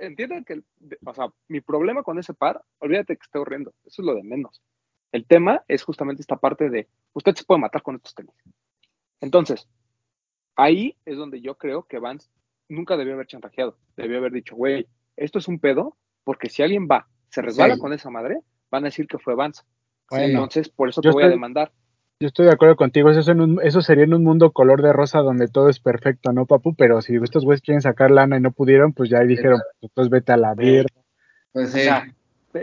S2: entiendan que, el- o sea, mi problema con ese par, olvídate que esté horrendo, eso es lo de menos. El tema es justamente esta parte de, usted se puede matar con estos tenis. Entonces, ahí es donde yo creo que Vance nunca debió haber chantajeado, debió haber dicho, güey, esto es un pedo, porque si alguien va, se resbala
S3: Sí.
S2: con esa madre, van a decir que fue Vance.
S6: Bueno,
S2: Entonces, por eso te voy a demandar.
S6: Yo estoy de acuerdo contigo. Eso, es en un- eso sería en un mundo color de rosa donde todo es perfecto, ¿no, papu? Pero si estos güeyes quieren sacar lana y no pudieron, pues ya ahí dijeron, pues entonces vete a la mierda.
S3: Pues sí.
S2: O sea,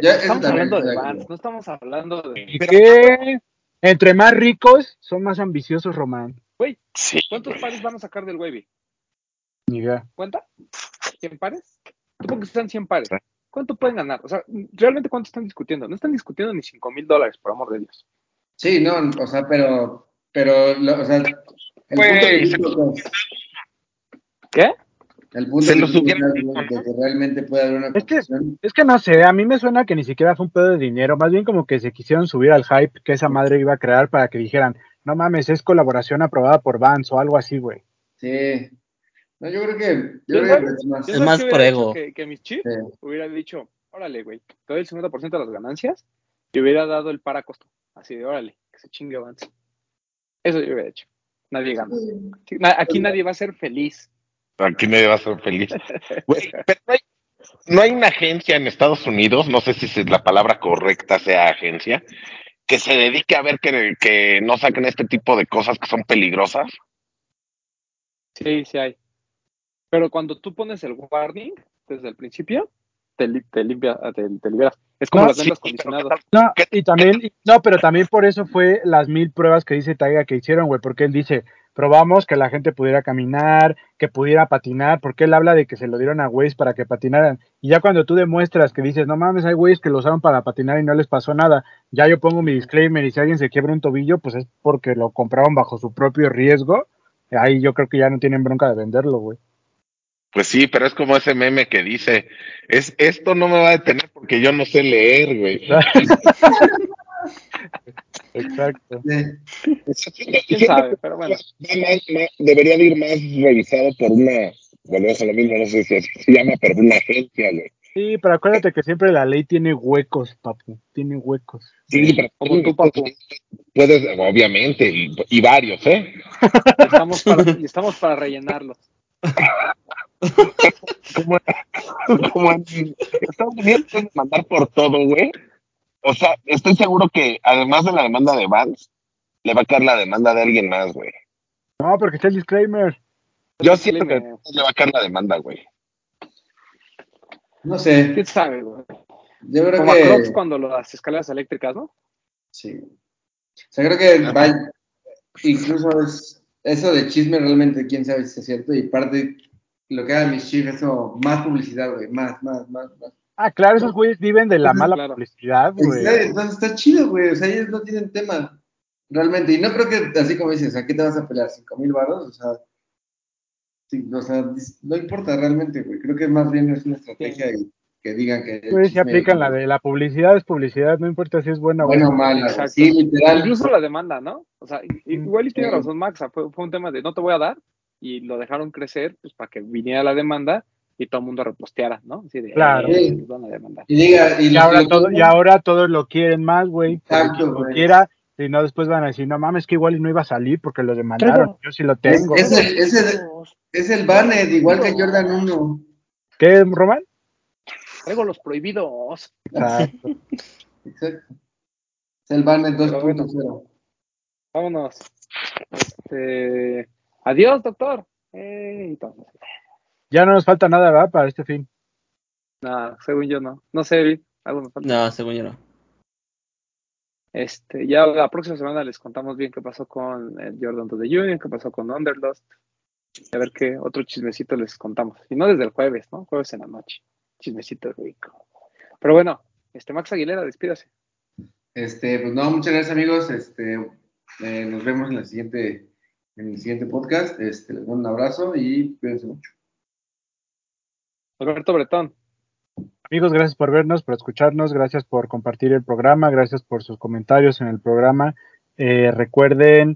S3: Ya,
S2: estamos hablando de. Vance, no estamos hablando de...
S6: ¿Qué? Entre más ricos, son más ambiciosos, Román.
S7: Sí.
S2: ¿Cuántos pares van a sacar del Wavy?
S6: Ni idea.
S2: ¿Cuenta? ¿100 pares? Supongo que están 100 pares. ¿Cuánto pueden ganar? O sea, ¿realmente cuánto están discutiendo? No están discutiendo ni 5 mil dólares, por amor de Dios.
S3: Sí, no, o sea, pero, pero, lo- o sea, el
S7: Güey,
S3: punto que-
S2: ¿Qué?
S3: el punto
S7: Se
S3: que
S7: hubieran
S3: güey, de que realmente puede haber una
S6: Es que-. Es que no sé, a mí me suena que ni siquiera fue un pedo de dinero, más bien como que se quisieron subir al hype que esa madre iba a crear para que dijeran, no mames, es colaboración aprobada por Vans o algo así, güey.
S3: Sí. No, yo creo que, yo
S2: ¿Yo
S3: creo que es más.
S5: Es más
S2: qué
S5: por ego.
S2: Que, que mis chips
S3: Sí.
S2: hubiera dicho, órale, güey, te doy el 50% de las ganancias y hubiera dado el para costo. Así de, órale, que se chingue avance. Eso yo hubiera hecho. Nadie gana. Aquí nadie va a ser feliz.
S7: Aquí nadie va a ser feliz. Güey, pero no hay, no hay una agencia en Estados Unidos, no sé si es la palabra correcta sea agencia, que se dedique a ver que, que no saquen este tipo de cosas que son peligrosas.
S2: Sí, sí hay. Pero cuando tú pones el warning desde el principio, te, li- te limpia, te, te liberas. Es como
S6: No,
S2: las
S7: sí,
S2: condicionadas.
S6: No, y también, y- no, pero también por eso fue las mil pruebas que dice Taiga que hicieron, güey, porque él dice, probamos que la gente pudiera caminar, que pudiera patinar, porque él habla de que se lo dieron a güeyes para que patinaran. Y ya cuando tú demuestras que dices, no mames, hay güeyes que lo usaron para patinar y no les pasó nada, ya yo pongo mi disclaimer y si alguien se quiebra un tobillo, pues es porque lo compraron bajo su propio riesgo. Ahí yo creo que ya no tienen bronca de venderlo, güey.
S7: Pues sí, pero es como ese meme que dice, es esto no me va a detener porque yo no sé leer, güey.
S6: Exacto.
S2: ¿Quién sabe? Pero bueno.
S7: Va más- más- debería de ir más revisado por una, volvemos a lo mismo, no sé si así se llama, pero una agencia, güey.
S6: Sí, pero acuérdate que siempre la ley tiene huecos, papu, tiene huecos.
S7: Sí, pero
S2: Como tú, papu.
S7: Puedes, obviamente, y, y varios, ¿eh?
S2: Estamos para, y estamos para rellenarlos.
S7: Como, como en Estados Unidos pueden mandar por todo, güey. O sea, estoy seguro que además de la demanda de Vance, le va a caer la demanda de alguien más, güey.
S6: No, porque está el disclaimer.
S7: Yo siento que le va a caer la demanda, güey.
S3: No sé.
S2: ¿Quién sabe, güey?
S3: Yo creo
S2: Como a Crocs cuando las escaleras eléctricas, ¿no?
S3: Sí. O sea, creo que va- incluso es eso de chisme realmente, quién sabe si es cierto. Y parte, lo que haga mis chifres, eso, más publicidad, güey. Más, más, más, más.
S6: Ah, claro, esos güeyes viven de la mala
S2: claro.
S6: publicidad, güey.
S3: Entonces está chido, güey. O sea, ellos no tienen tema. Realmente. Y no creo que, así como dices, ¿a qué te vas a pelear? ¿Cinco mil baros? O sea, sí, o sea, no importa realmente, güey. Creo que más bien es una estrategia y que digan que.
S6: se
S3: chisme-
S6: aplican la de la publicidad es publicidad, no importa si es buena o
S3: Bueno o
S6: mala.
S3: Sí, literal.
S2: Incluso la demanda, ¿no? O sea, i- igual y tiene
S3: Sí.
S2: razón Max, fue, fue un tema de no te voy a dar y lo dejaron crecer pues para que viniera la demanda y todo el mundo reposteara, ¿no? Así de,
S6: Claro.
S2: "Eh,
S3: Sí.
S2: nos van a demandar.
S3: Y diga, y,
S6: Y ahora,
S3: que-
S6: todo, y ahora todos lo quieren más, güey. porque
S3: Exacto,
S6: lo
S3: güey.
S6: quiera, y no después van a decir, no mames, que igual y no iba a salir porque lo demandaron. Yo sí lo tengo.
S3: Es, es el, es, el, es el Banned, igual que Jordan 1.
S6: ¿Qué, Román?
S2: Traigo los prohibidos.
S6: Exacto.
S3: Exacto. Es el
S2: bueno.
S3: 2.0.
S2: Vámonos. Este, adiós, doctor. Eh, entonces,
S6: Ya no nos falta nada, ¿verdad? Para este fin.
S2: nada, según yo no. No sé, algo me falta.
S5: No, según yo no.
S2: Este, ya la próxima semana les contamos bien qué pasó con el Jordan to the Union, qué pasó con Underlost. A ver qué otro chismecito les contamos. Y no desde el jueves, ¿no? Jueves en la noche. Chismecito rico. Pero bueno, este Max Aguilera, despídase.
S3: Este, pues no, muchas gracias amigos. Este, eh, nos vemos en, la siguiente, en el siguiente podcast. Este, les mando un abrazo y cuídense mucho.
S2: Alberto Bretón.
S6: Amigos, gracias por vernos, por escucharnos, gracias por compartir el programa, gracias por sus comentarios en el programa Eh, recuerden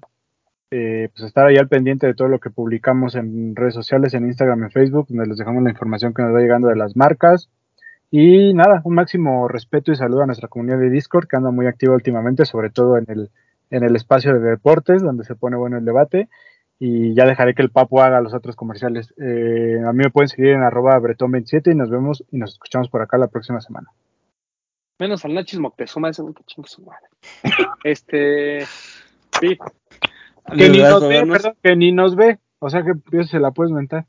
S6: eh, pues estar ahí al pendiente de todo lo que publicamos en redes sociales, en Instagram, en Facebook, donde les dejamos la información que nos va llegando de las marcas. Y nada, un máximo respeto y saludo a nuestra comunidad de Discord, que anda muy activa últimamente, sobre todo en el, en el espacio de deportes, donde se pone bueno el debate. Y ya dejaré que el Papo haga los otros comerciales. Eh, a mí me pueden seguir en arroba bretón27 y nos vemos y nos escuchamos por acá la próxima semana.
S2: Menos al Nachis Moctezuma, ese que chingue su madre. Este. Sí,
S6: Que ni nos ve,
S5: vernos.
S6: perdón, que ni nos ve. O sea que pues, se la puedes mentar.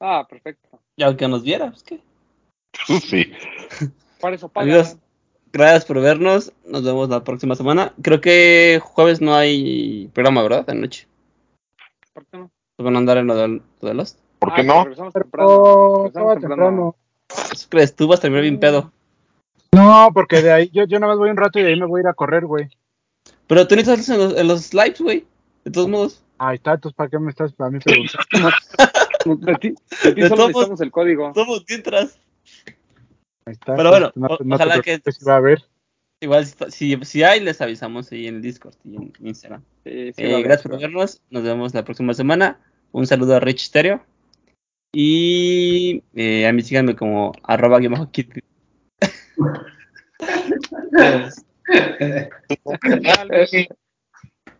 S2: ah, perfecto.
S5: Y aunque nos viera, pues qué.
S7: Sí.
S2: Por eso paga.
S5: Amigos, gracias por vernos. Nos vemos la próxima semana. Creo que jueves no hay programa, ¿verdad? De noche.
S2: ¿Por qué no?
S5: Pues van a andar en lo de, lo de Lost.
S7: ¿Por qué
S2: Ah,
S7: no?
S2: Regresamos temprano.
S6: Oh,
S2: regresamos
S6: estaba temprano.
S5: ¿Eso crees? Tú vas a terminar bien pedo.
S6: No, porque de ahí yo, yo nada más voy un rato y de ahí me voy a ir a correr, güey.
S5: Pero tú ni estás en los, en los lives, güey. De todos modos.
S6: Ahí está, entonces ¿para qué me estás a mí preguntando?
S2: De ti, de ti
S5: De
S2: solo necesitamos el código.
S5: Somos mientras.
S6: Ahí está.
S5: Pero bueno,
S6: no,
S5: o-
S6: no te
S5: ojalá que-
S6: si va a haber.
S5: Igual, si, si, hay, les avisamos ahí en el Discord y en Instagram.
S2: Sí, sí,
S5: Eh,
S2: a
S5: gracias por
S2: a
S5: vernos. Nos vemos la próxima semana. Un saludo a Rich Stereo. Y eh, a mí síganme como arroba guion bajo kit.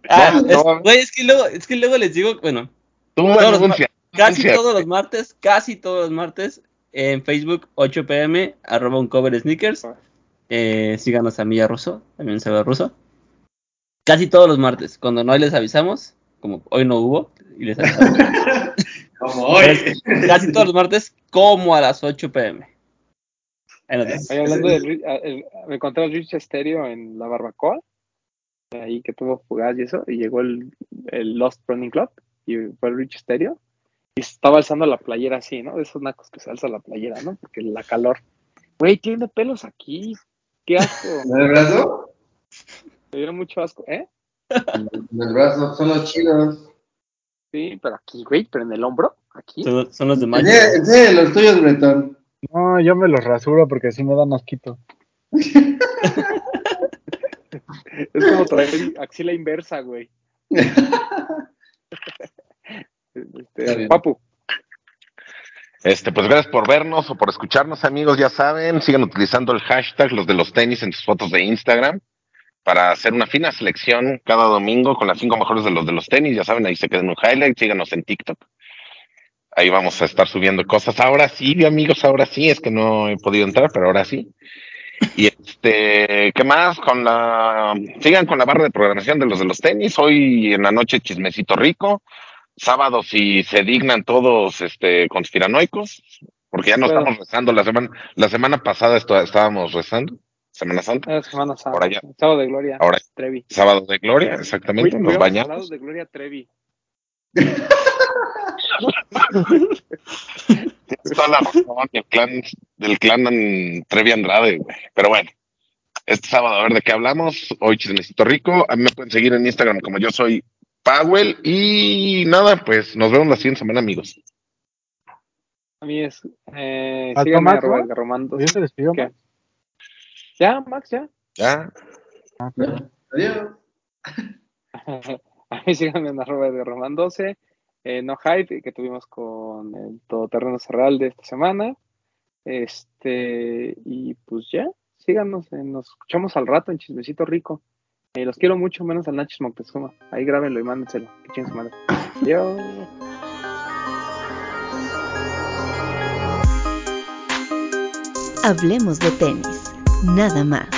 S5: Ah, es,
S7: no.
S5: güey, es que luego, es que luego les digo, bueno, los casi todos los martes, casi todos los martes, en Facebook 8 pm, arroba un cover sneakers. Eh, síganos a Milla Russo, también se ve ruso. Casi todos los martes, cuando no les avisamos, como hoy no hubo, y les avisamos.
S4: Como hoy.
S5: casi todos los martes, como a las 8 pm.
S2: Oye, hablando el- me encontré al Rich Stereo en la barbacoa, ahí que tuvo fugaz y eso, y llegó el, el Lost Running Club, y fue el Rich Stereo, y se estaba alzando la playera así, ¿no? De esos nacos que se alza la playera, ¿no? Porque la calor. Güey, tiene pelos aquí. Qué asco.
S3: ¿En el brazo?
S2: Me dio mucho asco, ¿eh?
S3: En el brazo, son los chidos.
S2: Sí, pero aquí, güey, pero en el hombro, aquí.
S5: Son, son los de mayo.
S3: Enseña- enseña los tuyos, Bretón.
S6: No, yo me los rasuro porque si me dan asquito.
S2: Es como traer axila inversa, güey. Este, papu,
S7: Este, pues gracias por vernos o por escucharnos, amigos. Ya saben, sigan utilizando el hashtag los de los tenis en sus fotos de Instagram para hacer una fina selección cada domingo con las cinco mejores de los de los tenis. Ya saben, ahí se quedan un highlight. Síganos en TikTok. Ahí vamos a estar subiendo cosas. Ahora sí, amigos, ahora sí. Es que no he podido entrar, pero ahora sí. Y este, ¿qué más? Con la, sigan con la barra de programación de los de los tenis. Hoy en la noche chismecito rico. Sábado, si se dignan todos, este, conspiranoicos, porque ya no
S2: Bueno.
S7: estamos rezando. La semana, la semana pasada esto- estábamos rezando, Semana Santa,
S2: Semana Santa.
S7: Ahora ya.
S2: Sábado de Gloria.
S7: Ahora-
S2: Trevi.
S7: sábado de gloria, exactamente,
S2: Güey,
S7: nos bañamos.
S2: hablado de Gloria Trevi.
S7: Toda la razón del clan, del clan Trevi Andrade, güey. Pero bueno, este sábado a ver de qué hablamos. Hoy chismecito rico. A mí me pueden seguir en Instagram como yo soy Powell. Y nada, pues nos vemos la siguiente semana, amigos.
S2: A mí es. Eh,
S6: ¿Faltó
S2: síganme
S6: Max,
S2: arroba
S6: no? ¿Ya se despidió?
S2: Ya, Max, ya.
S7: Ya,
S6: Ah.
S3: Adiós.
S2: A mí síganme en arroba Edgarroman 12. Eh, no Hype, que tuvimos con el Todoterreno Cerral de esta semana. Este, y pues ya, síganos, eh, nos escuchamos al rato en Chismecito Rico. Eh, los quiero mucho, menos al Nachis Moctezuma. Ahí grábenlo y mándenselo. Que chinguen su madre. Adiós.
S1: Hablemos de tenis, nada más.